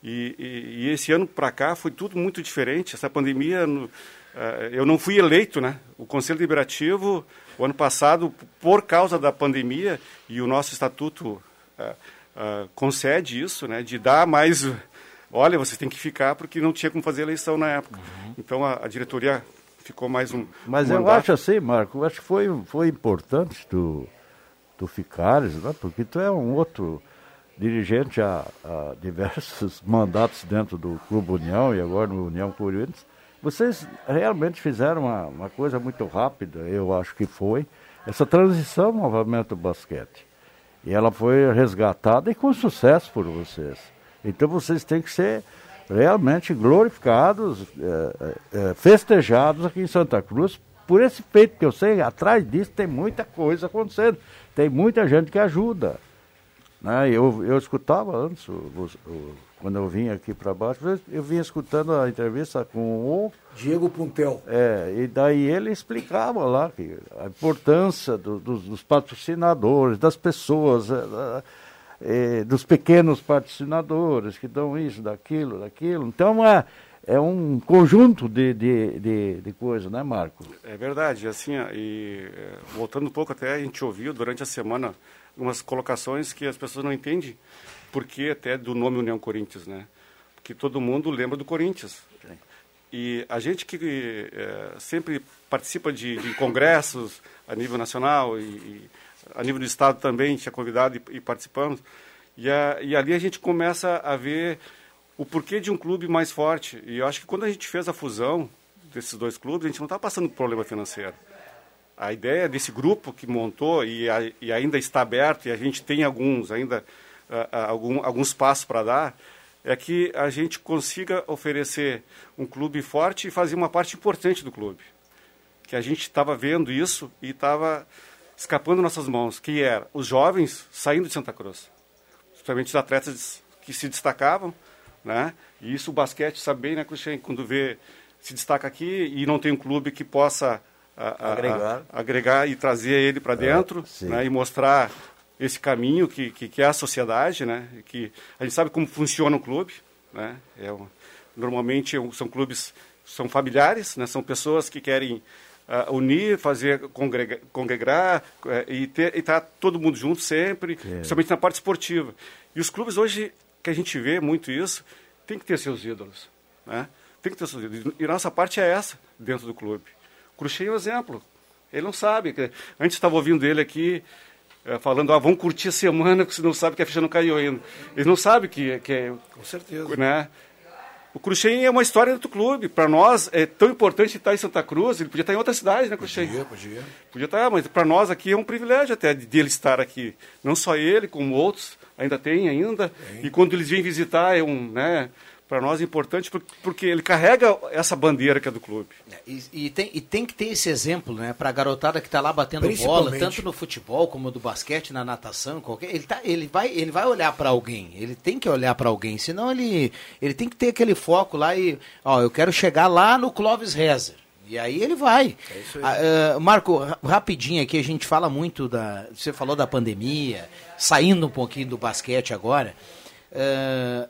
Q: E, e, e esse ano para cá foi tudo muito diferente. Essa pandemia no, eu não fui eleito, né? O Conselho Deliberativo, o ano passado, por causa da pandemia, e o nosso estatuto uh, uh, concede isso, né? De dar mais. Olha, você tem que ficar porque não tinha como fazer eleição na época. Uhum. Então a, a, diretoria ficou mais um.
E: Mas
Q: um
E: eu acho assim, Marco, acho que foi, foi importante tu, tu ficares, né? Porque tu é um outro dirigente há, há diversos mandatos dentro do Clube União e agora no União Corinthians vocês realmente fizeram uma, uma coisa muito rápida, eu acho que foi, essa transição novamente do basquete. E ela foi resgatada e com sucesso por vocês. Então vocês têm que ser realmente glorificados, é, é, festejados aqui em Santa Cruz por esse feito que eu sei, atrás disso tem muita coisa acontecendo, tem muita gente que ajuda. Né? Eu, eu escutava antes o, o quando eu vim aqui para baixo, eu vim escutando a entrevista com o
D: Diego Puntel.
E: É, e daí ele explicava lá que a importância do, dos, dos, patrocinadores, das pessoas, é, é, dos pequenos patrocinadores que dão isso, daquilo, daquilo. Então é, é um conjunto de, de, de, de coisas, né, Marco?
Q: É verdade, assim, e é, voltando um pouco até, a gente ouviu durante a semana algumas colocações que as pessoas não entendem por que até do nome União Corinthians, né? Porque todo mundo lembra do Corinthians. E a gente que é, sempre participa de, de, congressos a nível nacional e, e, a nível do estado também, tinha convidado e, e participamos, e, a, e ali a gente começa a ver o porquê de um clube mais forte. E eu acho que quando a gente fez a fusão desses dois clubes, a gente não está passando por problema financeiro. A ideia desse grupo que montou e, a, e ainda está aberto, e a gente tem alguns ainda algum, alguns passos para dar, é que a gente consiga oferecer um clube forte e fazer uma parte importante do clube. Que a gente estava vendo isso e estava escapando nossas mãos, que era os jovens saindo de Santa Cruz. Principalmente os atletas que se destacavam, né? E isso o basquete sabe bem, né, Cruxem? Quando vê, se destaca aqui e não tem um clube que possa a, a, agregar. A, agregar e trazer ele para é, dentro é, né, e mostrar esse caminho que, que, que, é a sociedade, né? Que a gente sabe como funciona um clube, né? É um, normalmente são clubes são familiares, né? São pessoas que querem uh, unir, fazer congregar, congregar uh, e estar tá todo mundo junto sempre, é. principalmente na parte esportiva. E os clubes hoje que a gente vê muito isso, tem que ter seus ídolos, né? Tem que ter seus ídolos. E nossa parte é essa dentro do clube. O Cruxem é um exemplo. Ele não sabe. Antes estava ouvindo ele aqui falando, ah, vamos curtir a semana, porque você não sabe que a ficha não caiu ainda. Eles não sabem que, que é...
D: Com certeza.
Q: Né? O Cruxem é uma história do clube. Para nós é tão importante estar em Santa Cruz. Ele podia estar em outra cidade, né, Cruxem?
D: Podia, podia.
Q: Podia estar, mas para nós aqui é um privilégio até de, de ele estar aqui. Não só ele, como outros, ainda tem ainda. Tem. E quando eles vêm visitar, é um, né, para nós é importante porque ele carrega essa bandeira que é do clube.
A: E, e, tem, e tem que ter esse exemplo, né? Para a garotada que está lá batendo bola, tanto no futebol como no basquete, na natação, qualquer. Ele, tá, ele, vai, ele vai olhar para alguém. Ele tem que olhar para alguém. Senão ele, ele tem que ter aquele foco lá e. Ó, eu quero chegar lá no Clóvis Rezer. E aí ele vai. É aí. Ah, uh, Marco, rapidinho aqui, a gente fala muito da. Você falou da pandemia, saindo um pouquinho do basquete agora. Uh,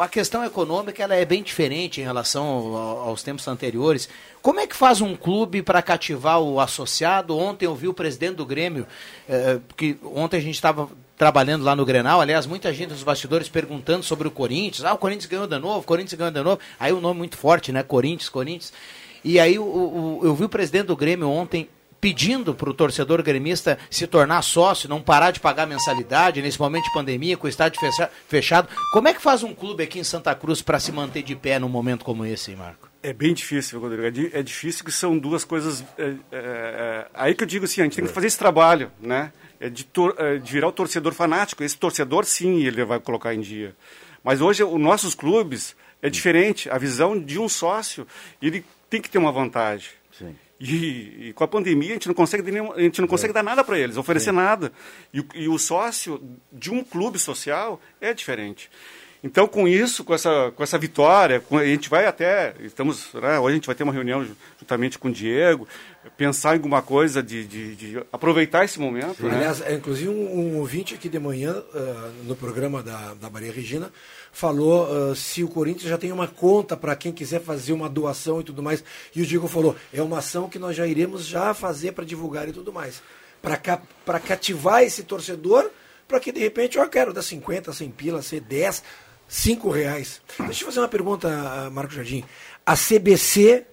A: a questão econômica ela é bem diferente em relação aos tempos anteriores. Como é que faz um clube para cativar o associado? Ontem eu vi o presidente do Grêmio, eh, que ontem a gente estava trabalhando lá no Grenal, aliás, muita gente nos bastidores perguntando sobre o Corinthians. Ah, o Corinthians ganhou de novo, o Corinthians ganhou de novo. Aí o um nome muito forte, né? Corinthians, Corinthians. E aí o, o, eu vi o presidente do Grêmio ontem pedindo para o torcedor gremista se tornar sócio, não parar de pagar mensalidade nesse momento de pandemia, com o estádio fechado. Como é que faz um clube aqui em Santa Cruz para se manter de pé num momento como esse, Marco?
Q: É bem difícil, Rodrigo. É, é difícil que são duas coisas. É, é, é, aí que eu digo assim, a gente tem que fazer esse trabalho, né? É de, tor é, de virar o torcedor fanático. Esse torcedor, sim, ele vai colocar em dia. Mas hoje, os nossos clubes é diferente. A visão de um sócio, ele tem que ter uma vantagem. Sim. E, e, com a pandemia a gente não consegue, nenhum, a gente não consegue é. dar nada para eles, oferecer é. nada. E, e, o sócio de um clube social é diferente. Então, com isso, com essa, com essa vitória, com, a gente vai até. Estamos, né, hoje a gente vai ter uma reunião juntamente com o Diego, pensar em alguma coisa de, de, de aproveitar esse momento. Né?
D: Aliás, é, inclusive um, um, ouvinte aqui de manhã, uh, no programa da, da Maria Regina, falou uh, se o Corinthians já tem uma conta para quem quiser fazer uma doação e tudo mais. E o Diego falou, é uma ação que nós já iremos já fazer para divulgar e tudo mais. Para cativar esse torcedor, para que de repente eu quero dar 50, 100 pila, ser 10, 5 reais. Deixa eu fazer uma pergunta, Marco Jardim. A CBC,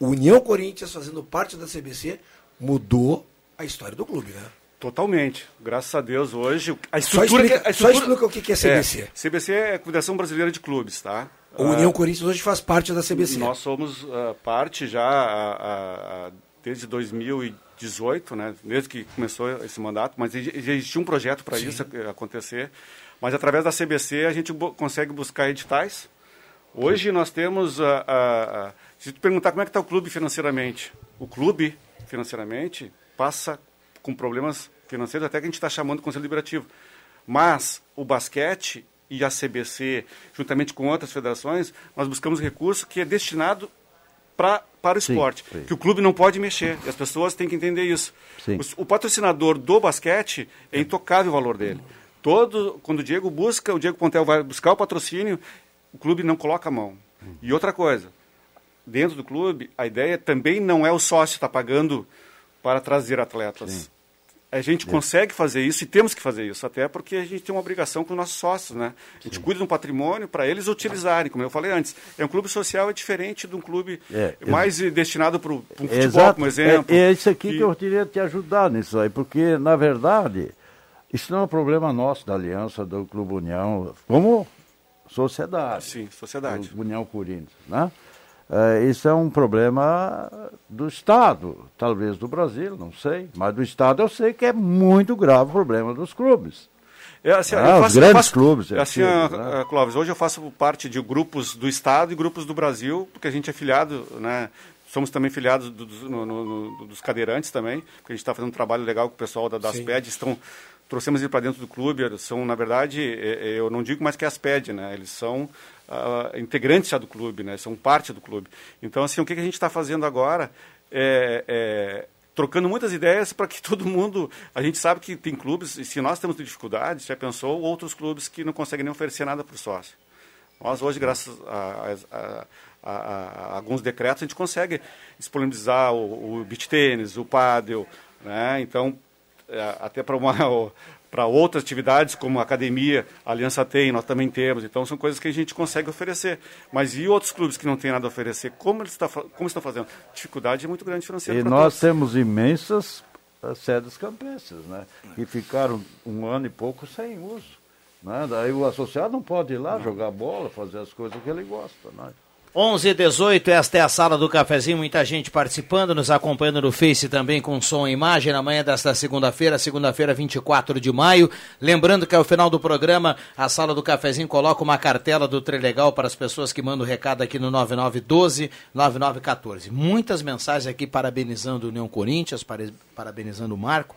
D: União Corinthians, fazendo parte da CBC, mudou a história do clube, né?
Q: Totalmente. Graças a Deus, hoje.
D: A estrutura, só, explica, a estrutura, só explica o que é CBC. É,
Q: CBC é a Confederação Brasileira de Clubes, tá?
D: A União uh, Corinthians hoje faz parte da CBC.
Q: Nós somos uh, parte já uh, desde 2018, né? Desde que começou esse mandato, mas já existia um projeto para isso acontecer. Mas através da CBC a gente consegue buscar editais. Hoje nós temos. se tu perguntar como é que está o clube financeiramente, o clube financeiramente passa com problemas financeiros, até que a gente está chamando de Conselho Liberativo. Mas o basquete e a CBC, juntamente com outras federações, nós buscamos recurso que é destinado pra, para o esporte, sim, sim. que o clube não pode mexer, e as pessoas têm que entender isso. O, o, patrocinador do basquete é intocável o valor dele. Todo, quando o Diego busca, o Diego Pontel vai buscar o patrocínio, o clube não coloca a mão. E outra coisa, dentro do clube, a ideia também não é o sócio estar pagando para trazer atletas. A gente consegue fazer isso e temos que fazer isso, até porque a gente tem uma obrigação com os nossos sócios, né? A gente cuida de um patrimônio para eles utilizarem, como eu falei antes. É um clube social é diferente de um clube
E: É,
Q: mais eh, destinado para o futebol,
E: Exato.
Q: como exemplo.
E: É, é isso aqui
Q: E-
E: que eu queria te ajudar nisso aí, porque, na verdade, isso não é um problema nosso da Aliança do Clube União, como sociedade.
Q: Sim, sociedade.
E: União Corinthians, né? É, isso é um problema do Estado, talvez do Brasil, não sei, mas do Estado eu sei que é muito grave o problema dos clubes.
Q: É, assim,
E: Ah,
Q: eu
E: os
Q: faço- eu
E: grandes
Q: faço-
E: clubes, é
Q: assim,
E: aquilo,
Q: ah,
E: né?
Q: Clóvis, hoje eu faço parte de grupos do Estado e grupos do Brasil, porque a gente é filiado, né? Somos também filiados do- dos- no- no- no- dos cadeirantes também, porque a gente está fazendo um trabalho legal com o pessoal da, das
D: Sim.
Q: PED, estão trouxemos eles para dentro do clube, são, na verdade, é- é, eu não digo mais que as PED, né? Eles são ah, integrantes já do clube, né? São parte do clube. Então, assim, o que, a gente está fazendo agora é, é trocando muitas ideias para que todo mundo. A gente sabe que tem clubes, e se nós temos dificuldades, já pensou outros clubes que não conseguem nem oferecer nada para o sócio. Nós hoje, graças a, a- a- a- alguns decretos, a gente consegue disponibilizar o, o beach tênis, o pádel, né? Então, é, até para uma para outras atividades como a academia, a Aliança tem, nós também temos. Então são coisas que a gente consegue oferecer. Mas e outros clubes que não têm nada a oferecer? Como eles fa- como estão fazendo? Dificuldade é muito grande financeira.
E: E nós
Q: todos.
E: temos imensas eh, sedes campestres, né? Que ficaram um ano e pouco sem uso. Né? Daí o associado não pode ir lá jogar bola, fazer as coisas que ele gosta. Né?
A: 11 e 18, esta é a sala do cafezinho, muita gente participando, nos acompanhando no Face também com som e imagem, na manhã desta segunda-feira, segunda-feira 24 de maio. Lembrando que ao final do programa, a sala do cafezinho coloca uma cartela do Trilegal para as pessoas que mandam recado aqui no 9912 9914. Muitas mensagens aqui parabenizando o União Corinthians, parabenizando o Marco.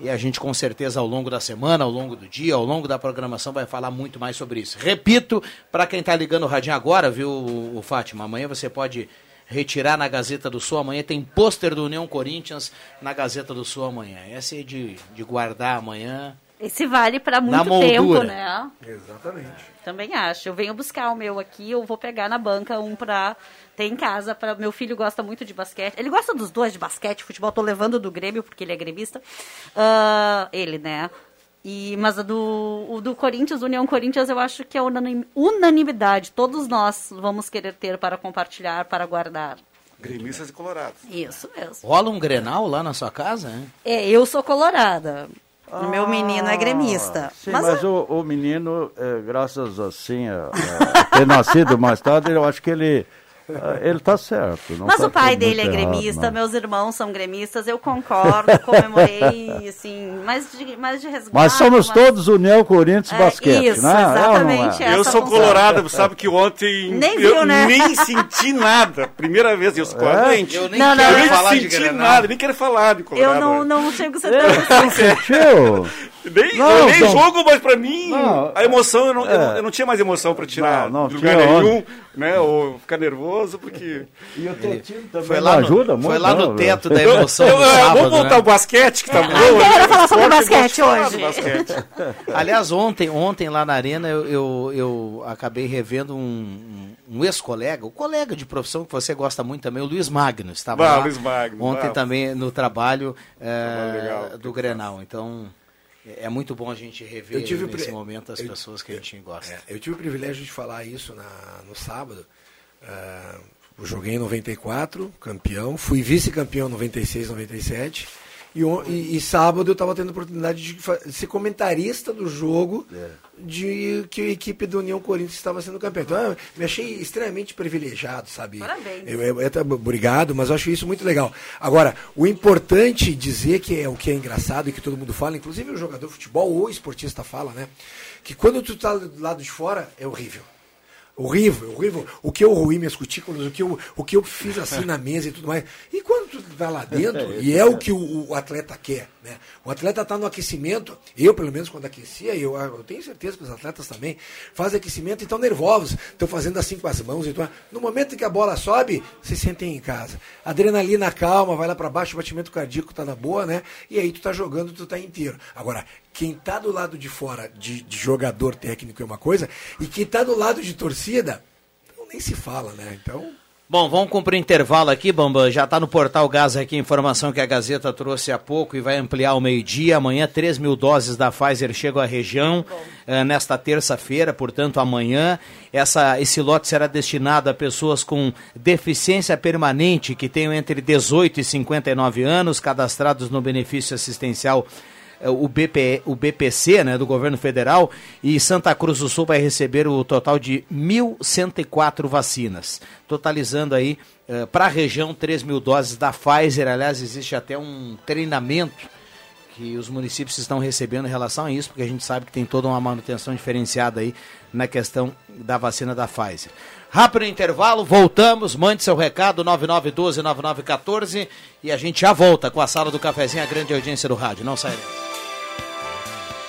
A: E a gente com certeza ao longo da semana, ao longo do dia, ao longo da programação vai falar muito mais sobre isso. Repito, para quem está ligando o radinho agora, viu, o Fátima, amanhã você pode retirar na Gazeta do Sul. Amanhã tem pôster do União Corinthians na Gazeta do Sul amanhã. Essa é de, de guardar amanhã.
C: Esse vale para muito tempo, né?
D: Exatamente.
C: Também acho. Eu venho buscar o meu aqui, eu vou pegar na banca um pra ter em casa. Pra... Meu filho gosta muito de basquete. Ele gosta dos dois de basquete, futebol. Tô levando do Grêmio, porque ele é gremista. Ah, ele, né? E, mas do, o do Corinthians, do União Corinthians, eu acho que é unanim- unanimidade. Todos nós vamos querer ter para compartilhar, para guardar.
Q: Gremistas e colorados.
C: Isso mesmo.
A: Rola um Grenal lá na sua casa, hein?
C: É, eu sou colorada. O meu menino é gremista.
E: Ah, Sim,
C: mas
E: mas, o, o menino, eh, graças assim a, a ter nascido mais tarde, eu acho que ele ah, ele está certo. não
C: Mas
E: tá
C: o pai dele é
E: errado,
C: gremista,
E: não.
C: meus irmãos são gremistas, eu concordo, comemorei, assim, mais de, mais de resguardo.
E: Mas somos
C: mas-
E: todos União Corinthians
C: É,
E: Basquete,
C: isso,
E: né? É não é?
C: exatamente essa
Q: Eu sou
C: função.
Q: colorado, sabe que ontem
C: Nem
Q: eu
C: viu, né?
Q: nem senti nada. Primeira vez, eu sou colorado
E: É?
A: Eu nem
C: Não, não,
A: quero
C: eu
A: falar de
Q: senti nada, nem quero falar de colorado.
C: Eu não, não chego a ser
E: Não
C: tão...
E: sentiu?
Q: Nem,
E: Não,
Q: eu nem
E: então-
Q: jogo, mas pra mim,
E: Não,
Q: a emoção, eu não, eu,
E: é.
Q: não- eu não tinha mais emoção pra tirar
E: Não, não
Q: de lugar
E: tinha
Q: nenhum, né? Ou ficar nervoso, porque...
E: E o Tetinho também
A: Foi lá, no,
E: ajuda muito.
A: foi lá no teto
E: velho.
A: da emoção
Q: Eu-
A: do
Q: eu-
A: sábado,
Q: vamos voltar
A: né?
Q: ao basquete, que tá bom.
C: eu quero falar sobre
Q: eu
C: basquete
Q: falar
C: hoje.
Q: basquete.
A: Aliás, ontem, ontem lá na arena eu, eu, eu acabei revendo um, um ex-colega, o colega de profissão que você gosta muito também, o Luiz Magno. Estava
Q: Ah,
A: lá
Q: Luiz Magno,
A: ontem
Q: ah.
A: também no trabalho
Q: legal.
A: do Grenal. Então é muito bom a gente rever
D: Eu tive
A: nesse momento as
D: eu-
A: pessoas que a gente gosta.
D: É, eu tive o privilégio de falar isso na- no sábado. Eu joguei em 94, campeão. Fui vice-campeão em 96, 97. E, e- e sábado eu estava tendo a oportunidade de ser comentarista do jogo de que a equipe do União Corinthians estava sendo campeã. Então, eu me achei extremamente privilegiado, sabe?
C: Parabéns.
D: Eu, eu, eu, tá- obrigado, mas eu acho isso muito legal. Agora, o importante dizer que é o que é engraçado e que todo mundo fala, inclusive o jogador de futebol ou o esportista fala, né? Que quando tu tá do lado de fora é horrível. Horrível, horrível. O que eu ruí minhas cutículas, o que eu, o que eu fiz assim na mesa e tudo mais. E quando tu tá lá dentro, e é o que o, o atleta quer, né? O atleta tá no aquecimento, eu pelo menos quando aquecia, eu, eu tenho certeza que os atletas também fazem aquecimento e estão nervosos, estão fazendo assim com as mãos e tudo mais. No momento em que a bola sobe, se sentem em casa. Adrenalina calma, vai lá para baixo, o batimento cardíaco tá na boa, né? E aí tu tá jogando, tu tá inteiro. Agora, quem tá do lado de fora de, de jogador técnico é uma coisa, e quem tá do lado de torcida, então nem se fala, né? Então.
A: Bom, vamos cumprir intervalo aqui, Bambam. Já está no portal Gás aqui a informação que a Gazeta trouxe há pouco e vai ampliar ao meio-dia. Amanhã, 3 mil doses da Pfizer chegam à região eh, nesta terça-feira, portanto, amanhã. Essa, esse lote será destinado a pessoas com deficiência permanente que tenham entre 18 e 59 anos, cadastrados no benefício assistencial o, BP, o BPC, né, do governo federal, e Santa Cruz do Sul vai receber o total de 1.104 vacinas, totalizando aí uh, para a região 3 mil doses da Pfizer. Aliás, existe até um treinamento que os municípios estão recebendo em relação a isso, porque a gente sabe que tem toda uma manutenção diferenciada aí na questão da vacina da Pfizer. Rápido intervalo, voltamos, mande seu recado 9912-9914 e a gente já volta com a sala do cafezinho, a grande audiência do rádio. Não sai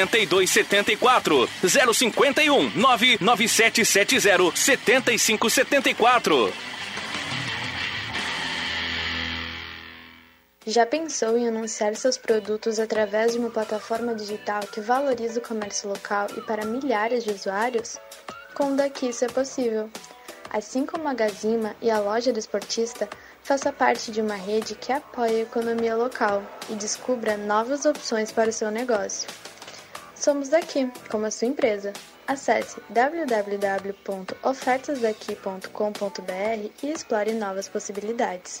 I: 8274 051 99770 7574.
R: Já pensou em anunciar seus produtos através de uma plataforma digital que valoriza o comércio local e para milhares de usuários? Com o Daqui isso é possível. Assim como a Gazima e a loja do esportista, faça parte de uma rede que apoia a economia local e descubra novas opções para o seu negócio. Somos daqui, como a sua empresa. Acesse www.ofertasdaqui.com.br e explore novas possibilidades.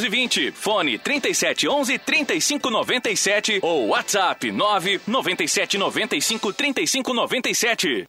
I: 220. Fone 3711 3597 ou WhatsApp 997 95 3597.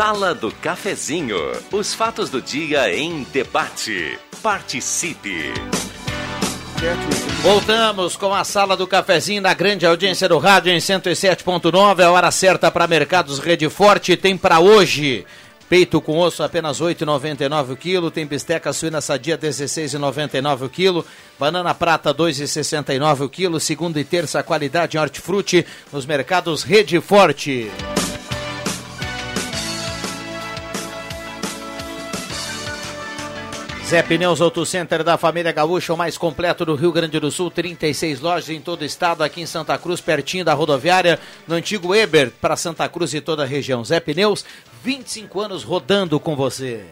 S: Sala do Cafezinho. Os fatos do dia em debate. Participe.
A: Voltamos com a sala do cafezinho na grande audiência do rádio em 107.9. A hora certa para Mercados Rede Forte tem para hoje. Peito com osso apenas 8,99 o quilo, tem bisteca suína sadia 16,99 o quilo, banana prata 2,69 o quilo, segunda e terça qualidade hortifruti nos mercados Rede Forte. Zé Pneus Auto Center da família Gaúcha, o mais completo do Rio Grande do Sul, 36 lojas em todo o estado, aqui em Santa Cruz, pertinho da rodoviária, no antigo Eber, para Santa Cruz e toda a região. Zé Pneus, 25 anos rodando com você.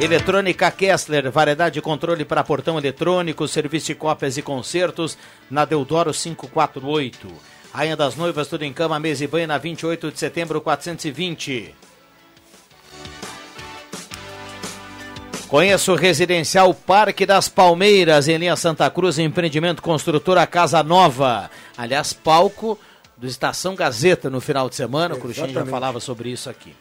A: Eletrônica Kessler, variedade de controle para portão eletrônico, serviço de cópias e concertos, na Deodoro 548. Rainha das Noivas, tudo em cama, mesa e banho, na 28 de setembro, 420. Conheça o residencial Parque das Palmeiras, em linha Santa Cruz, empreendimento construtora Casa Nova. Aliás, palco do Estação Gazeta no final de semana. O Cruxinho já
D: Exatamente.
A: falava sobre isso aqui.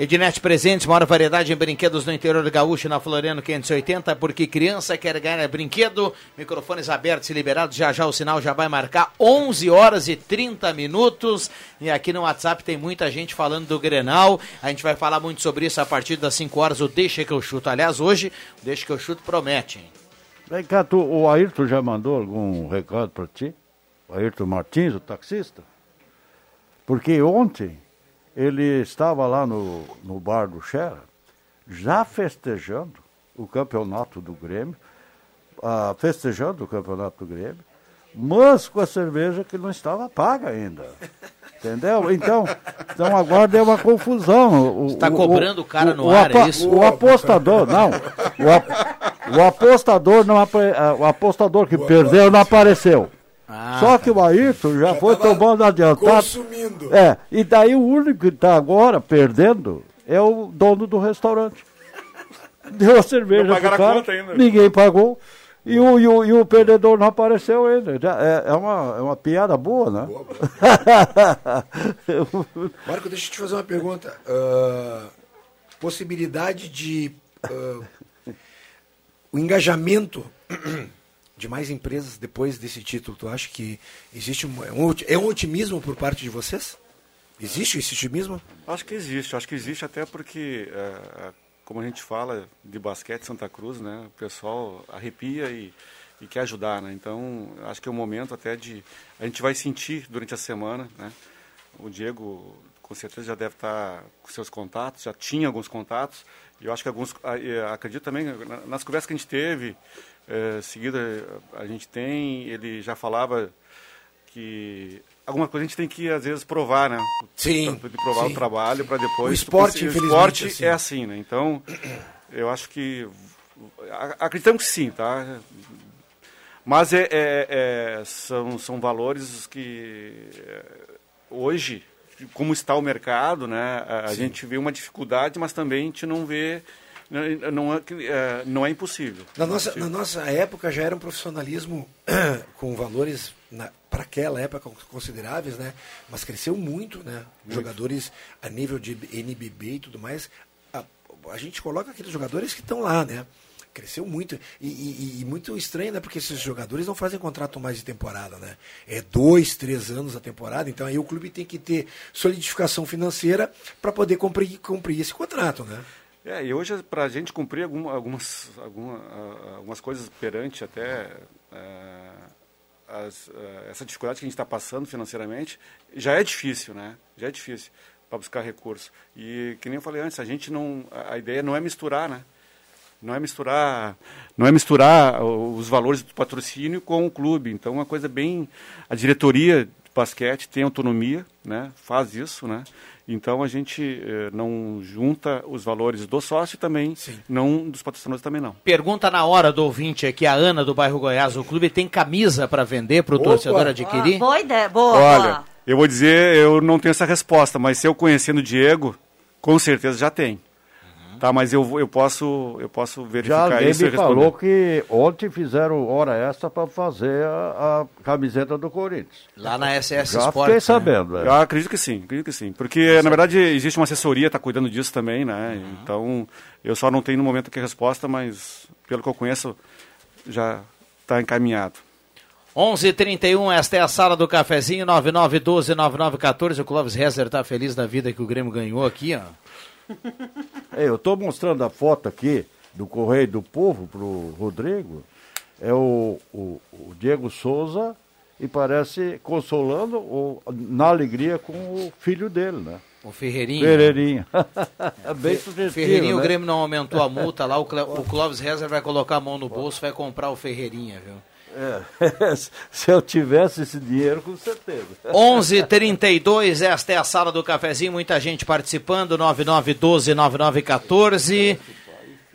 A: Ednet Presentes, maior variedade em brinquedos no interior do Gaúcho, na Floriano 580, porque criança quer ganhar brinquedo. Microfones abertos e liberados, já já o sinal já vai marcar 11 horas e 30 minutos. E aqui no WhatsApp tem muita gente falando do Grenal. A gente vai falar muito sobre isso a partir das 5 horas, o Deixa que eu chuto. Aliás, hoje, o Deixa que eu chuto promete, hein?
E: Vem cá, tu, o Ayrton já mandou algum recado para ti? O Ayrton Martins, o taxista? Porque ontem ele estava lá no, no bar do Xera, já festejando o campeonato do Grêmio, ah, festejando o campeonato do Grêmio, mas com a cerveja que não estava paga ainda. Entendeu? Então, então agora é uma confusão. O-
A: Está
E: o-
A: cobrando o cara no
E: o
A: ar, é isso?
E: O apostador, não. O, ap- o apostador não apare- ah, o apostador que perdeu não apareceu.
A: Ah,
E: Só que o Ayrton já foi tomando adiantado.
D: consumindo.
E: É, e daí o único que está agora perdendo é o dono do restaurante. Deu a cerveja
Q: Não
E: pro cara,
Q: conta ainda.
E: ninguém pagou. E o, e, o, e o perdedor não apareceu ainda. Já é, é uma, é uma piada boa, né?
D: Marco, deixa eu te fazer uma pergunta. Ah, possibilidade de. ah, o engajamento de mais empresas depois desse título, tu acha que existe um, é um é um otimismo por parte de vocês? Existe esse otimismo?
Q: Acho que existe, acho que existe até porque, é, como a gente fala de basquete Santa Cruz, né, o pessoal arrepia e, e quer ajudar, né? Então, acho que é o momento até de a gente vai sentir durante a semana, né? O Diego com certeza já deve estar com seus contatos, já tinha alguns contatos. E eu acho que alguns, a- e acredito também na- nas conversas que a gente teve, é, seguida a gente tem, ele já falava que alguma coisa a gente tem que às vezes provar, né?
D: Sim,
Q: Pra- pra provar
D: sim.
Q: o trabalho para depois.
D: O esporte,
Q: o esporte
D: é assim.
Q: é assim, né? Então, eu acho que acreditamos que sim, tá? Mas é, é- é- são, são valores que é, hoje, como está o mercado, né? A, a gente vê uma dificuldade, mas também a gente não vê não, é, é, não é impossível.
D: Na
Q: Não
D: nossa, na nossa época já era um profissionalismo com valores para aquela época consideráveis, né? Mas cresceu muito, né? Jogadores a nível de NBB e tudo mais. A, a gente coloca aqueles jogadores que estão lá, né? Cresceu muito. E, e- e muito estranho, né? Porque esses jogadores não fazem contrato mais de temporada, né? É dois, três anos a temporada. Então aí o clube tem que ter solidificação financeira para poder cumprir, cumprir esse contrato, né?
Q: É, e hoje para a gente cumprir alguma- algumas, alguma, algumas coisas perante até ah, as, ah, essa dificuldade que a gente está passando financeiramente, já é difícil, né? Já é difícil para buscar recursos. E que nem eu falei antes, a gente não, a ideia não é misturar, né? Não é misturar, não é misturar os valores do patrocínio com o clube. Então, uma coisa bem, a diretoria de basquete tem autonomia, né? Faz isso, né? Então a gente eh, não junta os valores do sócio e também não dos patrocinadores também não.
A: Pergunta na hora do ouvinte aqui, a Ana do bairro Goiás. O clube tem camisa para vender para o torcedor adquirir?
C: Boa ideia, boa.
Q: Olha,
C: boa.
Q: eu vou dizer, eu não tenho essa resposta, mas se eu conhecendo o Diego, com certeza já tem. Tá, mas eu, eu posso eu posso
E: Já
Q: verificar
E: alguém
Q: isso e
E: me
Q: responder.
E: falou que ontem fizeram hora extra para fazer a, a camiseta do Corinthians.
A: Lá na SS
E: Já
A: Sports,
E: fiquei
A: né?
E: sabendo. é.
Q: Eu acredito que sim, acredito que sim. Porque, na verdade, existe uma assessoria que está cuidando disso também, né? Então, eu só não tenho no momento aqui a resposta, mas pelo que eu conheço, já está encaminhado.
A: 11:31 esta é a sala do cafezinho 99129914. O Clóvis Rezer tá feliz da vida que o Grêmio ganhou aqui, ó.
E: É, eu estou mostrando a foto aqui do Correio do Povo pro Rodrigo. É o, o, o Diego Souza e parece consolando ou na alegria com o filho dele, né?
A: O Ferreirinha.
E: Ferreirinha. é bem sugestivo,
A: Ferreirinha,
E: né?
A: o Grêmio não aumentou a multa lá, o, Cle- o Clóvis Rezer vai colocar a mão no bolso, vai comprar o Ferreirinha, viu?
E: É, se eu tivesse esse dinheiro, com certeza.
A: 11:32 esta é a sala do cafezinho, muita gente participando, 9912-9914.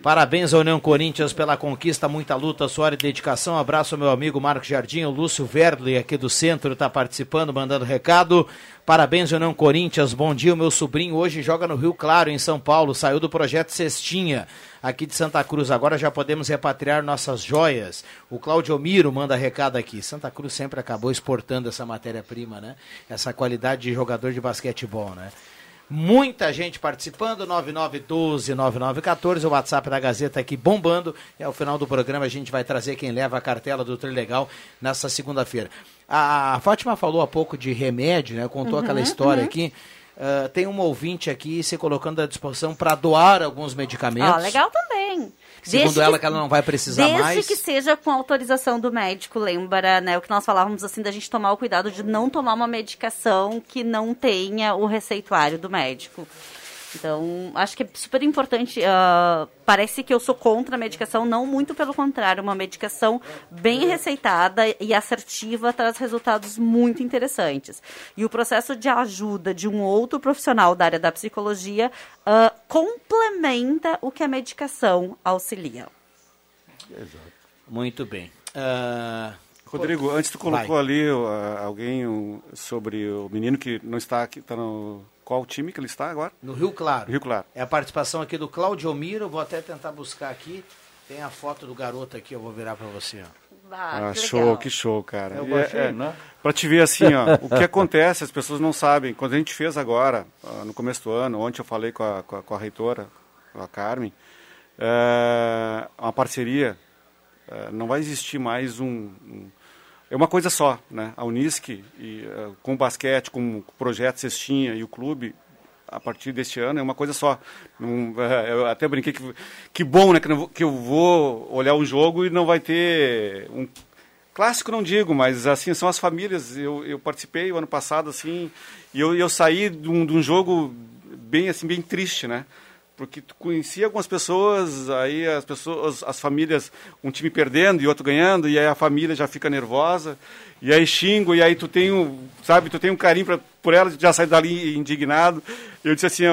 A: Parabéns ao União Corinthians pela conquista, muita luta, suor e dedicação. Abraço ao meu amigo Marcos Jardim, o Lúcio Verdley aqui do centro está participando, mandando recado. Parabéns ao União Corinthians, bom dia, o meu sobrinho hoje joga no Rio Claro, em São Paulo, saiu do projeto Cestinha, aqui de Santa Cruz. Agora já podemos repatriar nossas joias. O Claudio Miro manda recado aqui. Santa Cruz sempre acabou exportando essa matéria-prima, né? Essa qualidade de jogador de basquetebol, né? Muita gente participando, 9912-9914, o WhatsApp da Gazeta aqui bombando. E ao final do programa a gente vai trazer quem leva a cartela do Trilegal nessa segunda-feira. A Fátima falou há pouco de remédio, né? Contou
C: Uhum,
A: aquela história
C: uhum.
A: aqui. Ah, tem uma ouvinte aqui se colocando à disposição para doar alguns medicamentos.
C: Ó, legal também.
A: Segundo
C: Desde
A: ela, que ela não vai precisar
C: Desde
A: mais.
C: que seja com autorização do médico, lembra, né? O que nós falávamos assim da gente tomar o cuidado de não tomar uma medicação que não tenha o receituário do médico. Então, acho que é super importante. ah, parece que eu sou contra a medicação, não muito pelo contrário. Uma medicação bem receitada e assertiva traz resultados muito interessantes. E o processo de ajuda de um outro profissional da área da psicologia ah, complementa o que a medicação auxilia.
A: Muito bem. Ah,
Q: Rodrigo, antes tu colocou
A: Vai.
Q: ali uh, alguém um, sobre o menino que não está aqui, está no qual time que ele está agora?
A: No Rio Claro.
Q: Rio Claro.
A: É a participação aqui do Claudio Miro, vou até tentar buscar aqui. Tem a foto do garoto aqui, eu vou virar para você. Ó.
Q: Ah, show, que show, cara.
E: Eu baixei,
Q: é, é,
E: né?
Q: Pra te ver assim, ó, o que acontece, as pessoas não sabem. Quando a gente fez agora, ah, no começo do ano, ontem eu falei com a, com a, com a reitora, com a Carmen, é, uma parceria, é, não vai existir mais um, um- É uma coisa só, né? A Unisc, e, eh, com o basquete, com o projeto Cestinha e o clube, a partir deste ano, é uma coisa só. Não, eh, eu até brinquei que, que bom, né? Que, não que eu vou olhar um jogo e não vai ter um clássico, não digo, mas assim, são as famílias. Eu, eu participei o ano passado, assim, e eu, eu saí de um, de um jogo bem, assim, bem triste, né? Porque tu conhecia algumas pessoas, aí as pessoas, as famílias, um time perdendo e outro ganhando, e aí a família já fica nervosa, e aí xingo, e aí tu tem um, sabe, tu tem um carinho pra, por ela, já sai dali indignado. Eu disse assim,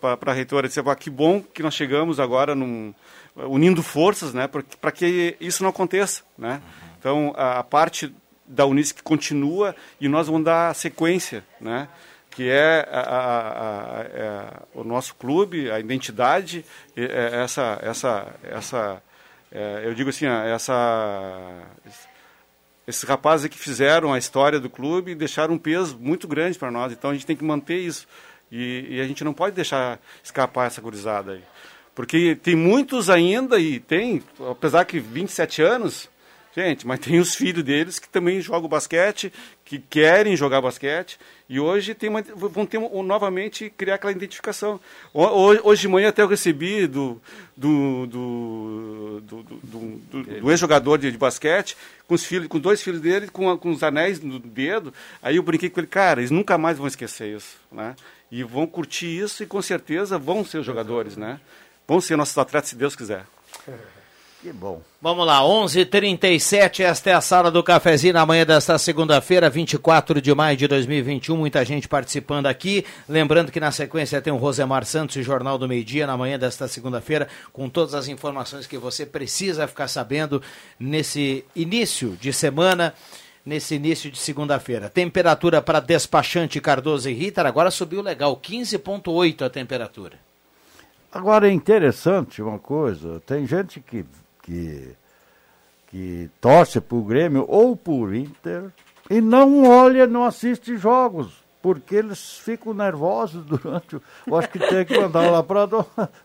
Q: para a reitora, disse, "Ah, que bom que nós chegamos agora num, unindo forças, né, para que isso não aconteça, né. Então, a, a parte da Unisc continua e nós vamos dar sequência, né, que é a- a- a- é o nosso clube, a identidade, é essa, essa, essa, é, eu digo assim, essa, esses rapazes que fizeram a história do clube deixaram um peso muito grande para nós. Então a gente tem que manter isso e, e a gente não pode deixar escapar essa gurizada aí, porque tem muitos ainda e tem, apesar que 27 anos, Gente, mas tem os filhos deles que também jogam basquete, que querem jogar basquete, e hoje tem uma, vão ter um, novamente criar aquela identificação. Ho- ho- Hoje de manhã até eu recebi do, do, do, do, do- do- do- do ex-jogador de, de basquete, com, os filhos, com dois filhos dele, com, com os anéis no dedo. Aí eu brinquei com ele, cara, eles nunca mais vão esquecer isso. Né? E vão curtir isso e com certeza vão ser jogadores. Né? Vão ser nossos atletas, se Deus quiser.
E: Que bom.
A: Vamos lá, 11:37. esta é a sala do cafezinho na manhã desta segunda-feira, 24 de maio de 2021. Muita gente participando aqui. Lembrando que na sequência tem o Rosemar Santos e Jornal do Meio Dia na manhã desta segunda-feira, com todas as informações que você precisa ficar sabendo nesse início de semana. Nesse início de segunda-feira. Temperatura para despachante Cardoso e Ritter agora subiu legal, 15,8 a temperatura.
E: Agora é interessante uma coisa, tem gente que, que, que torce por Grêmio ou por Inter e não olha, não assiste jogos. Porque eles ficam nervosos durante o... Eu acho que tem que mandar lá para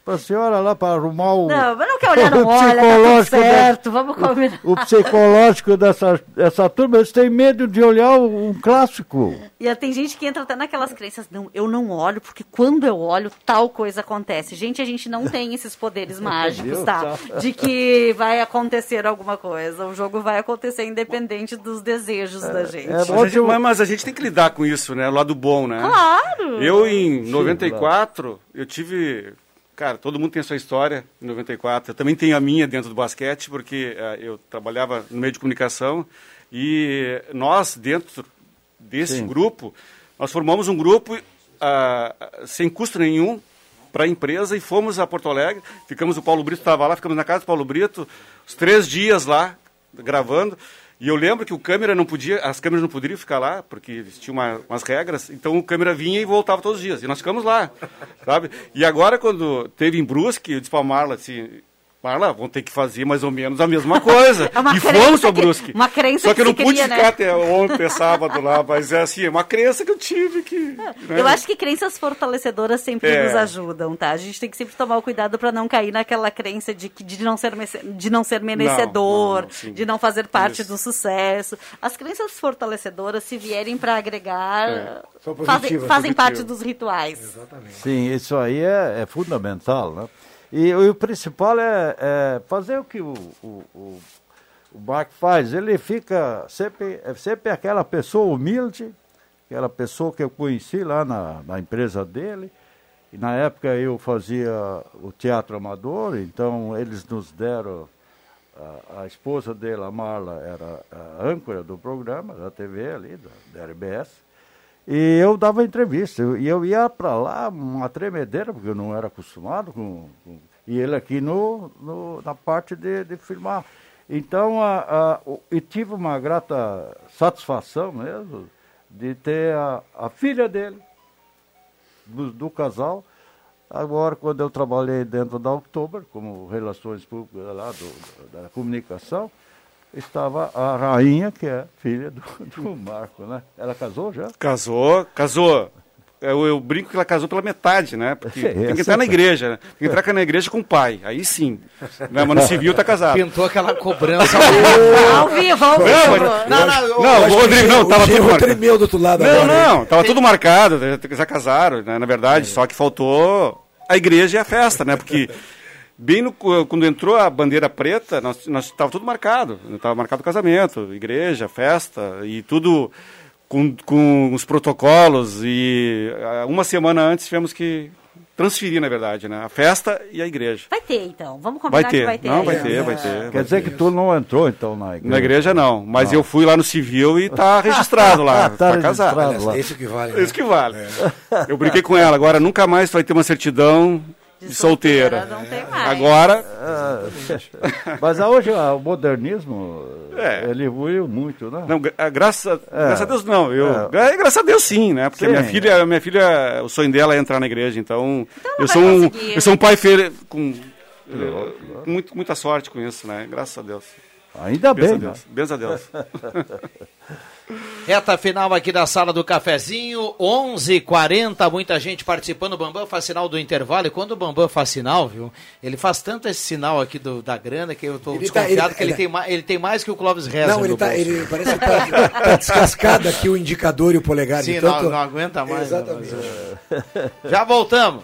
E: a senhora lá para arrumar o...
C: Não, mas não quer olhar no olho, tá certo, vamos combinar.
E: O psicológico dessa, dessa turma, eles têm medo de olhar um clássico.
C: E tem gente que entra até naquelas crenças, não, eu não olho, porque quando eu olho, tal coisa acontece. Gente, a gente não tem esses poderes mágicos, tá? De que vai acontecer alguma coisa. O jogo vai acontecer independente dos desejos da gente.
Q: Mas a gente- mas, mas a gente tem que lidar com isso, né? O lado bom, né?
C: Claro!
Q: Eu, em 94, eu tive... Cara, todo mundo tem a sua história em 94. Eu também tenho a minha dentro do basquete, porque eh, eu trabalhava no meio de comunicação e nós, dentro desse
E: Sim.
Q: grupo, nós formamos um grupo ah, sem custo nenhum para a empresa e fomos a Porto Alegre. Ficamos, o Paulo Brito estava lá, ficamos na casa do Paulo Brito, os três dias lá, gravando. E eu lembro que o câmera não podia, as câmeras não poderiam ficar lá, porque eles tinham uma- umas regras, então o câmera vinha e voltava todos os dias. E nós ficamos lá, sabe? E agora, quando teve em Brusque, eu disse para Marla assim, Marla, vão ter que fazer mais ou menos a mesma coisa.
C: É uma
Q: e fomos para
C: que-
Q: Brusque.
C: uma crença
Q: Só que eu
C: que
Q: não
C: se
Q: pude
C: cria,
Q: ficar
C: né?
Q: até ontem, sábado lá, mas é assim, é uma crença que eu tive que... né?
C: Eu acho que crenças fortalecedoras sempre
Q: É.
C: nos ajudam, tá? A gente tem que sempre tomar o cuidado para não cair naquela crença de, que, de, não, ser, de não ser merecedor,
Q: não, sim.
C: de não fazer parte
Q: Isso.
C: do sucesso. As crenças fortalecedoras, se vierem para agregar,
E: É.
C: Fazem, fazem parte dos rituais.
D: Exatamente.
E: Sim, isso aí é, é fundamental, né? E, o principal é, é fazer o que o, o, o, o Mark faz. Ele fica sempre, é sempre aquela pessoa humilde, aquela pessoa que eu conheci lá na, na empresa dele. E na época eu fazia o teatro amador, então eles nos deram. A, a esposa dele, a Marla, era a âncora do programa, da TV ali, da, da RBS. E eu dava entrevista. E eu ia para lá, uma tremedeira, porque eu não era acostumado com. com- e ele aqui no, no- na parte de, de filmar. Então, a, a, e tive uma grata satisfação mesmo de ter a, a filha dele, do, do casal. Agora, quando eu trabalhei dentro da October, como relações públicas lá do, da comunicação, estava a rainha, que é filha do, do Marco, né? Ela casou já?
Q: Casou, casou. Eu, eu brinco que ela casou pela metade, né? Porque
E: É,
Q: tem que
E: essa-
Q: entrar na igreja, né? Tem que entrar na igreja com o pai. Aí sim. Né? Mas no civil tá casado.
A: Pintou aquela cobrança.
C: Ao vivo, ao vivo.
Q: Não, mas-
A: Não, não,
Q: Não,
D: Eu
Q: o Rodrigo, não, tava tudo marcado.
D: tremeu do outro lado
Q: Não,
D: agora,
Q: não, tava tudo marcado, já casaram, né, na verdade, só que faltou a igreja e a festa, né, porque bem no, quando entrou a bandeira preta, nós, nós tava tudo marcado, tava marcado o casamento, igreja, festa e tudo com, com os protocolos e ah, uma semana antes tivemos que transferir, na verdade, né, a festa e a igreja.
C: Vai ter, então. Vamos combinar
Q: Vai ter,
C: que vai ter.
Q: não, vai ter, vai
C: É.
Q: ter.
E: Quer
Q: vai
E: dizer
Q: ter.
E: que tu não entrou, então, na igreja?
Q: Na igreja não, mas
E: Não.
Q: eu fui lá no civil e tá registrado lá,
E: Tá
Q: tá, casado.
E: registrado lá.
D: É isso que vale.
Q: É
D: né?
Q: isso que vale. Eu brinquei com ela, agora nunca mais vai ter uma certidão de, solteira.
C: Não tem mais.
Q: Agora,
E: Ah, Mas hoje ah, o modernismo,
Q: É.
E: ele evoluiu muito, né?
Q: não, gra- graças,
E: É.
Q: graças a Deus não. Eu,
E: É.
Q: é, graças a Deus sim, né? Porque
E: Sim.
Q: minha filha, minha filha, o sonho dela é entrar na igreja, então, eu
C: vai
Q: sou um, eu sou um pai fe- com eh, muito, muita sorte com isso, né? Graças a Deus.
E: Ainda
Q: Benza
E: bem,
Q: a
E: né?
Q: Deus. Benza a Deus.
A: Reta final aqui da sala do cafezinho, 11:40, muita gente participando. O Bambam faz sinal do intervalo. E quando o Bambam faz sinal, viu? Ele faz tanto esse sinal aqui do, da grana que eu tô
D: Ele tá-
A: desconfiado
D: ele-
A: que ele,
D: ele-
A: tem mais, ele tem mais que o Clóvis Reza.
D: Não, ele, tá,
A: bolso.
D: ele parece que tá, tá descascado aqui o indicador e o polegar.
A: Sim, não, não aguenta mais. né,
D: Exatamente.
A: mas, é. Já voltamos.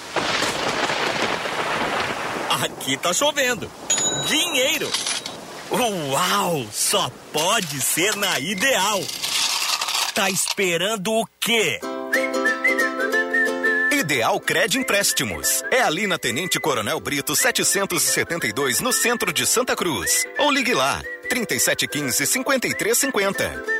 T: Aqui tá chovendo. Dinheiro. Uau! Só pode ser na Ideal. Tá esperando o quê?
U: Ideal Cred Empréstimos. É ali na Tenente Coronel Brito 772, no centro de Santa Cruz. Ou ligue lá, 3715 5350.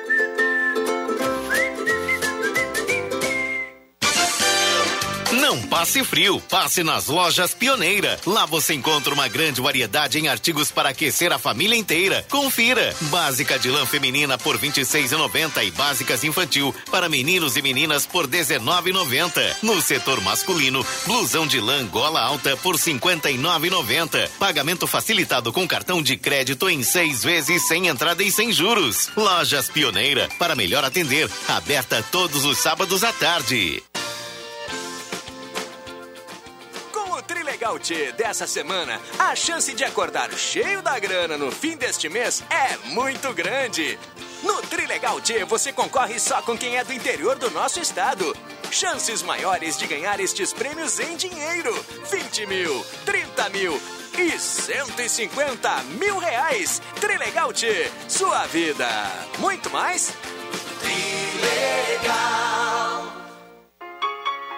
V: Não passe frio, passe nas lojas Pioneira. Lá você encontra uma grande variedade em artigos para aquecer a família inteira. Confira. Básica de lã feminina por R$ 26,90 e básicas infantil para meninos e meninas por R$ 19,90. No setor masculino, blusão de lã gola alta por R$ 59,90. Pagamento facilitado com cartão de crédito em seis vezes sem entrada e sem juros. Lojas Pioneira para melhor atender. Aberta todos os sábados à tarde.
K: T dessa semana, a chance de acordar cheio da grana no fim deste mês é muito grande. No Trilegal T você concorre só com quem é do interior do nosso estado. Chances maiores de ganhar estes prêmios em dinheiro: 20 mil, 30 mil e 150 mil reais. Trilegal T, sua vida. Muito mais? Trilegal.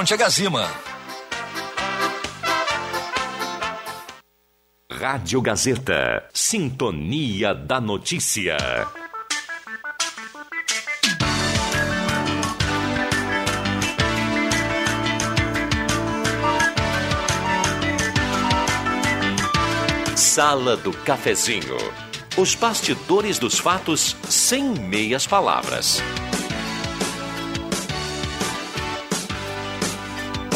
B: frente a Gazima.
S: Rádio Gazeta. Sintonia da Notícia. Sala do Cafezinho. Os bastidores dos fatos sem meias palavras.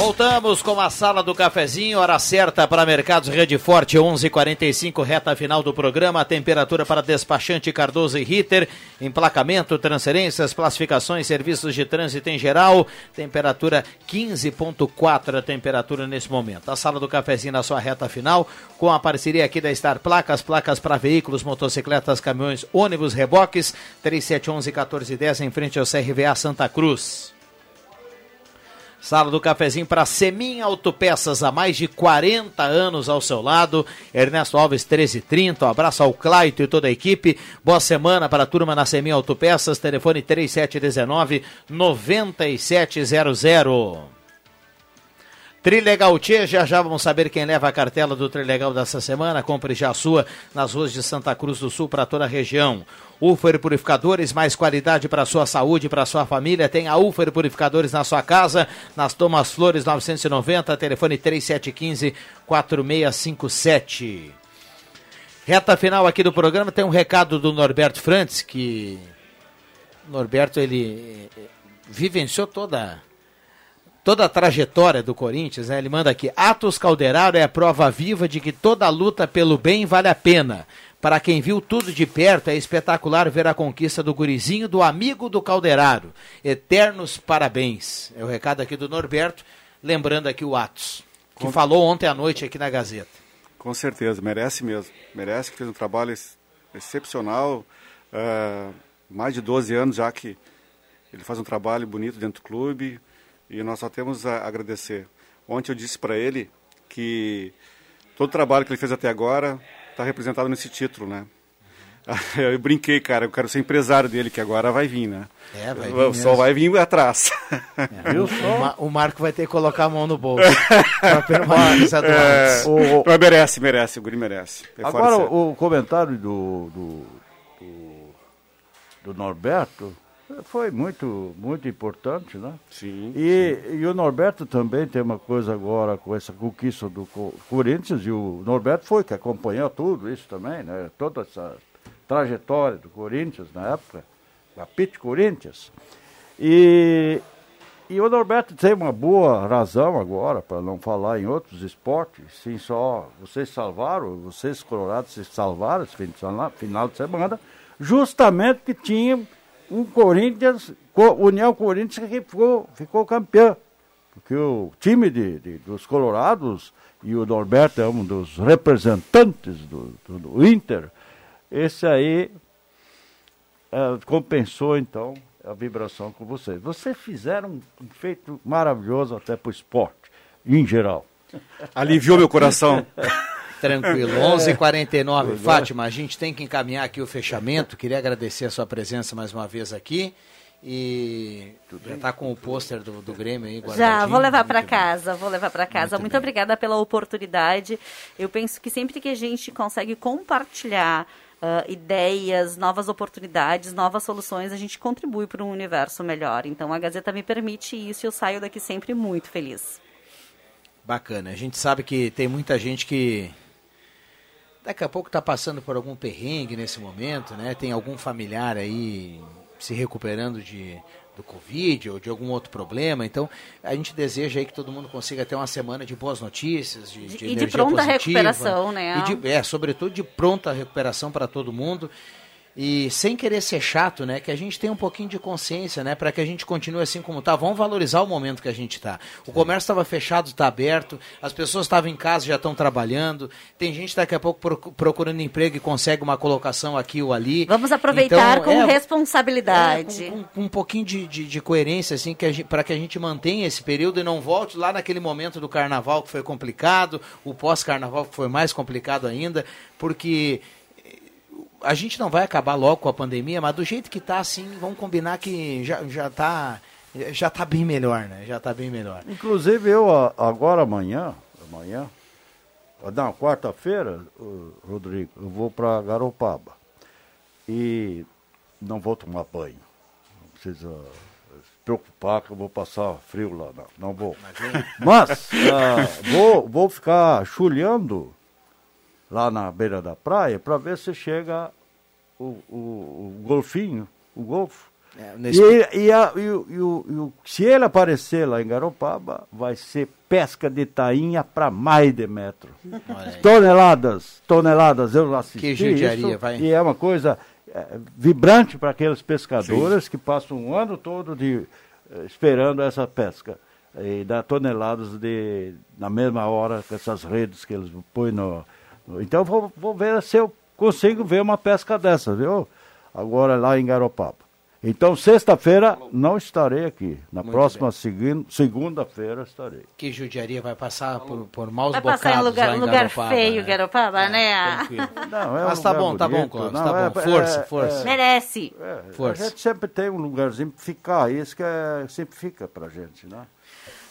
A: Voltamos com a sala do cafezinho, hora certa para Mercados Rede Forte, 11:45 reta final do programa. Temperatura para despachante Cardoso e Ritter, emplacamento, transferências, classificações, serviços de trânsito em geral. Temperatura 15.4 a temperatura nesse momento. A sala do cafezinho na sua reta final, com a parceria aqui da Star Placas, placas para veículos, motocicletas, caminhões, ônibus, reboques, 3711 1410 em frente ao CRVA Santa Cruz. Sala do Cafezinho para Semin Autopeças, há mais de 40 anos ao seu lado. Ernesto Alves 1330, um abraço ao Claito e toda a equipe. Boa semana para a turma na Semin Autopeças, telefone 3719 9700. Trilegal Tia, já já vamos saber quem leva a cartela do Trilegal dessa semana. Compre já a sua nas ruas de Santa Cruz do Sul para toda a região. Ufer Purificadores, mais qualidade para sua saúde, para sua família. Tem a Ufer Purificadores na sua casa, nas Tomas Flores 990, telefone 3715 4657. Reta final aqui do programa, tem um recado do Norberto Frantes, que Norberto ele eh, vivenciou toda toda a trajetória do Corinthians, né? Ele manda aqui: Atos Calderaro é a prova viva de que toda luta pelo bem vale a pena. Para quem viu tudo de perto, é espetacular ver a conquista do gurizinho, do amigo do Calderaro. Eternos parabéns. É o recado aqui do Norberto, lembrando aqui o Atos, que
Q: Com-
A: falou ontem à noite aqui na Gazeta.
Q: Com certeza, merece mesmo. Merece que fez um trabalho ex- excepcional. ah, mais de 12 anos já que ele faz um trabalho bonito dentro do clube e nós só temos a agradecer. Ontem eu disse para ele que todo o trabalho que ele fez até agora está representado nesse título, né? Eu brinquei, cara, eu quero ser empresário dele, que agora vai vir, né?
A: É, vai vir
Q: O Só
A: mesmo.
Q: vai vir atrás.
A: Viu só? O, Ma- o Marco vai ter que colocar a mão no bolso para permanecer do
Q: É, o- mas merece, merece, o Guri merece. É
E: Agora,
Q: série.
E: o comentário do, do, do, do Norberto foi muito, muito importante, né?
Q: Sim.
E: E, e o Norberto também tem uma coisa agora com essa conquista do Co- Corinthians, e o Norberto foi que acompanhou tudo isso também, né? Toda essa trajetória do Corinthians na época, da Pit Corinthians. E, e o Norberto tem uma boa razão agora, para não falar em outros esportes, sim só vocês salvaram, vocês colorados se salvaram esse final de semana, justamente que tinha um Corinthians, Co- União Corinthians que ficou, ficou campeão. Porque o time de, de- dos Colorados, e o Norberto é um dos representantes do, do, do Inter, esse aí eh, compensou então a vibração com vocês. Vocês fizeram um feito maravilhoso até para o esporte, em geral.
Q: Aliviou meu coração.
A: Tranquilo,
E: É.
A: 11:49
E: Pois é.
A: Fátima, a gente tem que encaminhar aqui o fechamento. Queria agradecer a sua presença mais uma vez aqui. E já está com o pôster do, do Grêmio aí guardadinho.
C: Já, vou levar para
A: Muito bem.
C: casa, vou levar para casa. Muito, obrigada pela oportunidade. Eu penso que sempre que a gente consegue compartilhar ah, ideias, novas oportunidades, novas soluções, a gente contribui para um universo melhor. Então a Gazeta me permite isso e eu saio daqui sempre muito feliz.
A: Bacana. A gente sabe que tem muita gente que daqui a pouco está passando por algum perrengue nesse momento, né? Tem algum familiar aí se recuperando de do Covid ou de algum outro problema. Então, a gente deseja aí que todo mundo consiga ter uma semana de boas notícias, de, de
C: e de pronta
A: positiva,
C: recuperação, né?
A: De, é, sobretudo de pronta recuperação para todo mundo. E sem querer ser chato, né? Que a gente tenha um pouquinho de consciência, né? Para que a gente continue assim como tá. Vamos valorizar o momento que a gente tá. O comércio estava fechado, está aberto. As pessoas estavam em casa, já estão trabalhando. Tem gente daqui a pouco procu- procurando emprego e consegue uma colocação aqui ou ali.
C: Vamos aproveitar
A: Então,
C: com
A: é,
C: responsabilidade.
A: é, com, com um pouquinho de, de, de coerência, assim, que para que a gente mantenha esse período e não volte lá naquele momento do carnaval que foi complicado, o pós-carnaval que foi mais complicado ainda, porque a gente não vai acabar logo com a pandemia, mas do jeito que tá, assim, vamos combinar que já, já tá. Já tá bem melhor, né? Já tá bem melhor.
E: Inclusive, eu agora amanhã, amanhã, não, quarta-feira, Rodrigo, eu vou para Garopaba. E não vou tomar banho. Não precisa se preocupar que eu vou passar frio lá, não. Não vou. Mas ah, vou, vou ficar chulhando lá na beira da praia para ver se chega o, o, o golfinho, o golfo.
A: É, nesse-
E: E, e, a- e o- e o- se ele aparecer lá em Garopaba, vai ser pesca de tainha para mais de metro. Toneladas, toneladas, eu assisti
A: Que judiaria,
E: isso,
A: vai.
E: E é uma coisa é, vibrante para aqueles pescadores que passam um ano todo de, eh, esperando essa pesca. E dá toneladas de, na mesma hora com essas redes que eles põem no... então vou, vou ver se eu consigo ver uma pesca dessa, viu? Agora lá em Garopaba. Então, sexta-feira não estarei aqui. Na
A: Muito
E: próxima segunda-feira estarei.
A: Que judiaria vai passar por, por maus
C: Vai
A: bocados
C: passar em lugar,
A: lá em
C: lugar
A: Garopaba,
C: feio,
A: né?
C: Garopaba, né?
A: Tranquilo.
E: Não, é
A: Mas
E: um
A: tá bom, tá bom,
E: bonito.
A: Cláudio,
E: Não,
A: tá
E: é-
A: bom. Força,
E: é-
A: força.
E: é-
C: Merece.
E: A
A: Força.
E: gente sempre tem um lugarzinho para ficar, isso que é, sempre fica pra gente, né?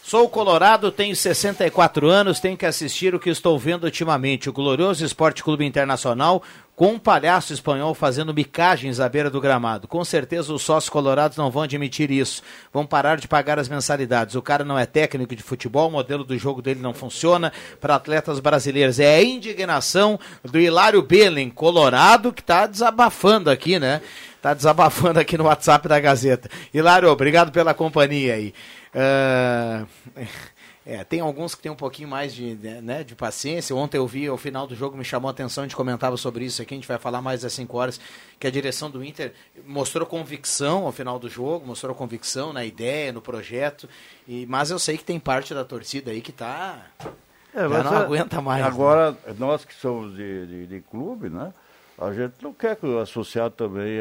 A: Sou colorado, tenho 64 anos, tenho que assistir o que estou vendo ultimamente. O glorioso Esporte Clube Internacional com um palhaço espanhol fazendo micagens à beira do gramado. Com certeza os sócios colorados não vão admitir isso. Vão parar de pagar as mensalidades. O cara não é técnico de futebol, o modelo do jogo dele não funciona para atletas brasileiros. É a indignação do Hilário Belen, colorado, que está desabafando aqui, né? Está desabafando aqui no WhatsApp da Gazeta. Hilário, obrigado pela companhia aí. Uh, é, tem alguns que têm um pouquinho mais de, né, de paciência. Ontem eu vi, ao final do jogo, me chamou a atenção, a gente comentava sobre isso aqui, a gente vai falar mais às 5 horas, que a direção do Inter mostrou convicção ao final do jogo, mostrou convicção na ideia, no projeto, e, mas eu sei que tem parte da torcida aí que está... É, não é, aguenta mais.
E: Né? Agora, né? nós que somos de, de, de, clube, né? A gente não quer que o associado também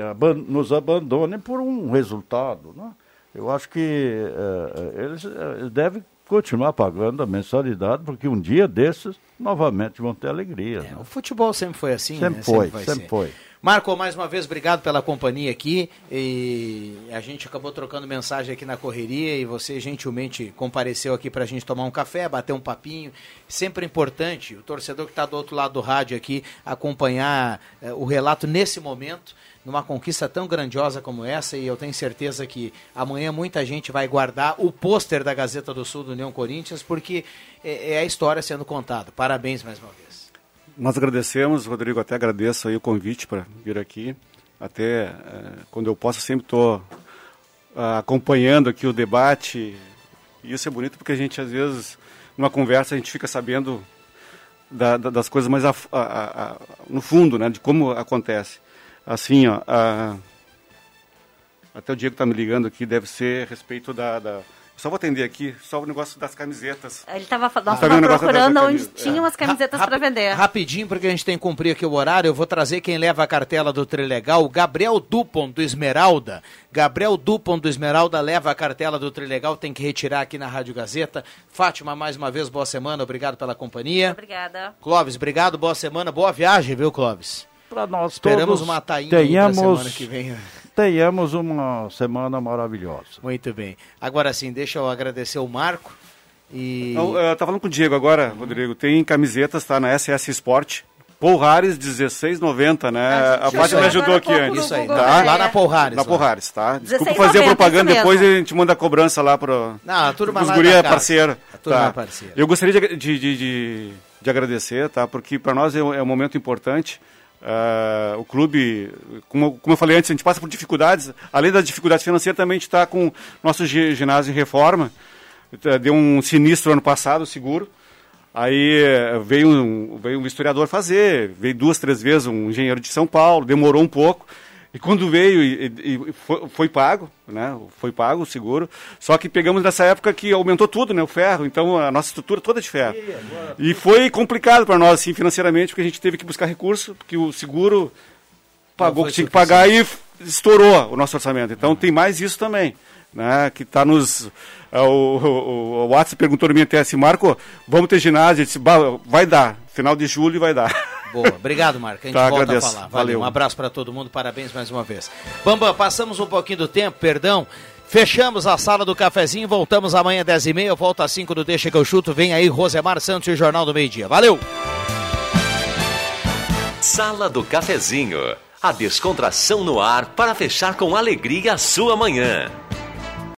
E: nos abandone por um resultado, né? Eu acho que é, eles, eles devem continuar pagando a mensalidade, porque um dia desses, novamente, vão ter alegria. É,
A: né? O futebol sempre foi assim,
E: sempre
A: né?
E: Foi, sempre, sempre foi.
A: Marco, mais uma vez, obrigado pela companhia aqui. E a gente acabou trocando mensagem aqui na correria e você gentilmente compareceu aqui para a gente tomar um café, bater um papinho. Sempre importante o torcedor que está do outro lado do rádio aqui acompanhar eh, o relato nesse momento numa conquista tão grandiosa como essa e eu tenho certeza que amanhã muita gente vai guardar o pôster da Gazeta do Sul do União Corinthians porque é, é a história sendo contada. Parabéns mais uma vez.
Q: Nós agradecemos, Rodrigo, até agradeço aí o convite para vir aqui. Até é, quando eu posso, sempre estou ah, acompanhando aqui o debate. E isso é bonito porque a gente, às vezes, numa conversa, a gente fica sabendo da, da, das coisas mais a, a, a, no fundo, né, de como acontece assim, ó, a... até o Diego está me ligando aqui, deve ser a respeito da, da... Só vou atender aqui, só o negócio das camisetas.
C: Ele estava tá procurando onde tinha umas camisetas para vender.
A: Rapidinho, porque a gente tem que cumprir aqui o horário, eu vou trazer quem leva a cartela do Trilegal, Gabriel Dupont do Esmeralda. Gabriel Dupont do Esmeralda leva a cartela do Trilegal, tem que retirar aqui na Rádio Gazeta. Fátima, mais uma vez, boa semana, obrigado pela companhia.
C: Obrigada.
A: Clóvis, obrigado, boa semana, boa viagem, viu, Clóvis?
E: para nós
A: Esperamos
E: todos
A: uma tainha
E: tenhamos,
A: semana que vem.
E: Tenhamos uma semana maravilhosa.
A: Muito bem. Agora sim, deixa eu agradecer o Marco. E...
Q: Eu, eu tava falando com o Diego agora, Rodrigo. Tem camisetas, tá? Na SS Sport. Polhares 16,90, né? Ah, a Paty me ajudou aqui antes.
A: Isso aí, tá? lá na Polhares.
Q: Na Polhares, tá? Desculpa fazer a propaganda, depois a gente manda a cobrança lá pro,
A: Não, a turma
Q: os guria parceiro.
A: A turma
Q: tá.
A: é parceira.
Q: Eu gostaria de, de, de, de, agradecer, tá? Porque para nós é, é um momento importante. Uh, o clube, como, como eu falei antes, a gente passa por dificuldades. Além das dificuldades financeiras, também a gente está com nosso ginásio em reforma. Uh, deu um sinistro ano passado, seguro. Aí uh, veio um, veio um historiador fazer, veio duas, três vezes um engenheiro de São Paulo, demorou um pouco. E quando veio e, e foi, foi, pago, né? Foi pago o seguro. Só que pegamos nessa época que aumentou tudo, né? O ferro. Então a nossa estrutura toda é de ferro. E foi complicado para nós, assim, financeiramente, porque a gente teve que buscar recurso, porque o seguro pagou o que tinha que pagar e estourou o nosso orçamento. Então tem mais isso também, né? Que está nos o, o, o WhatsApp perguntou a mim até assim, Marco, vamos ter ginásio? Eu disse, vai dar, final de julho vai dar.
A: Boa, obrigado, Marco. A gente
Q: tá,
A: volta
Q: agradeço.
A: a falar. Valeu. Valeu. Um abraço para todo mundo, parabéns mais uma vez. Bambam, passamos um pouquinho do tempo, perdão. Fechamos a sala do cafezinho, voltamos amanhã às 10h30, eu volto às 5 do Deixa que eu chuto. Vem aí Rosemar Santos e o Jornal do Meio Dia. Valeu!
S: Sala do Cafezinho. A descontração no ar para fechar com alegria a sua manhã.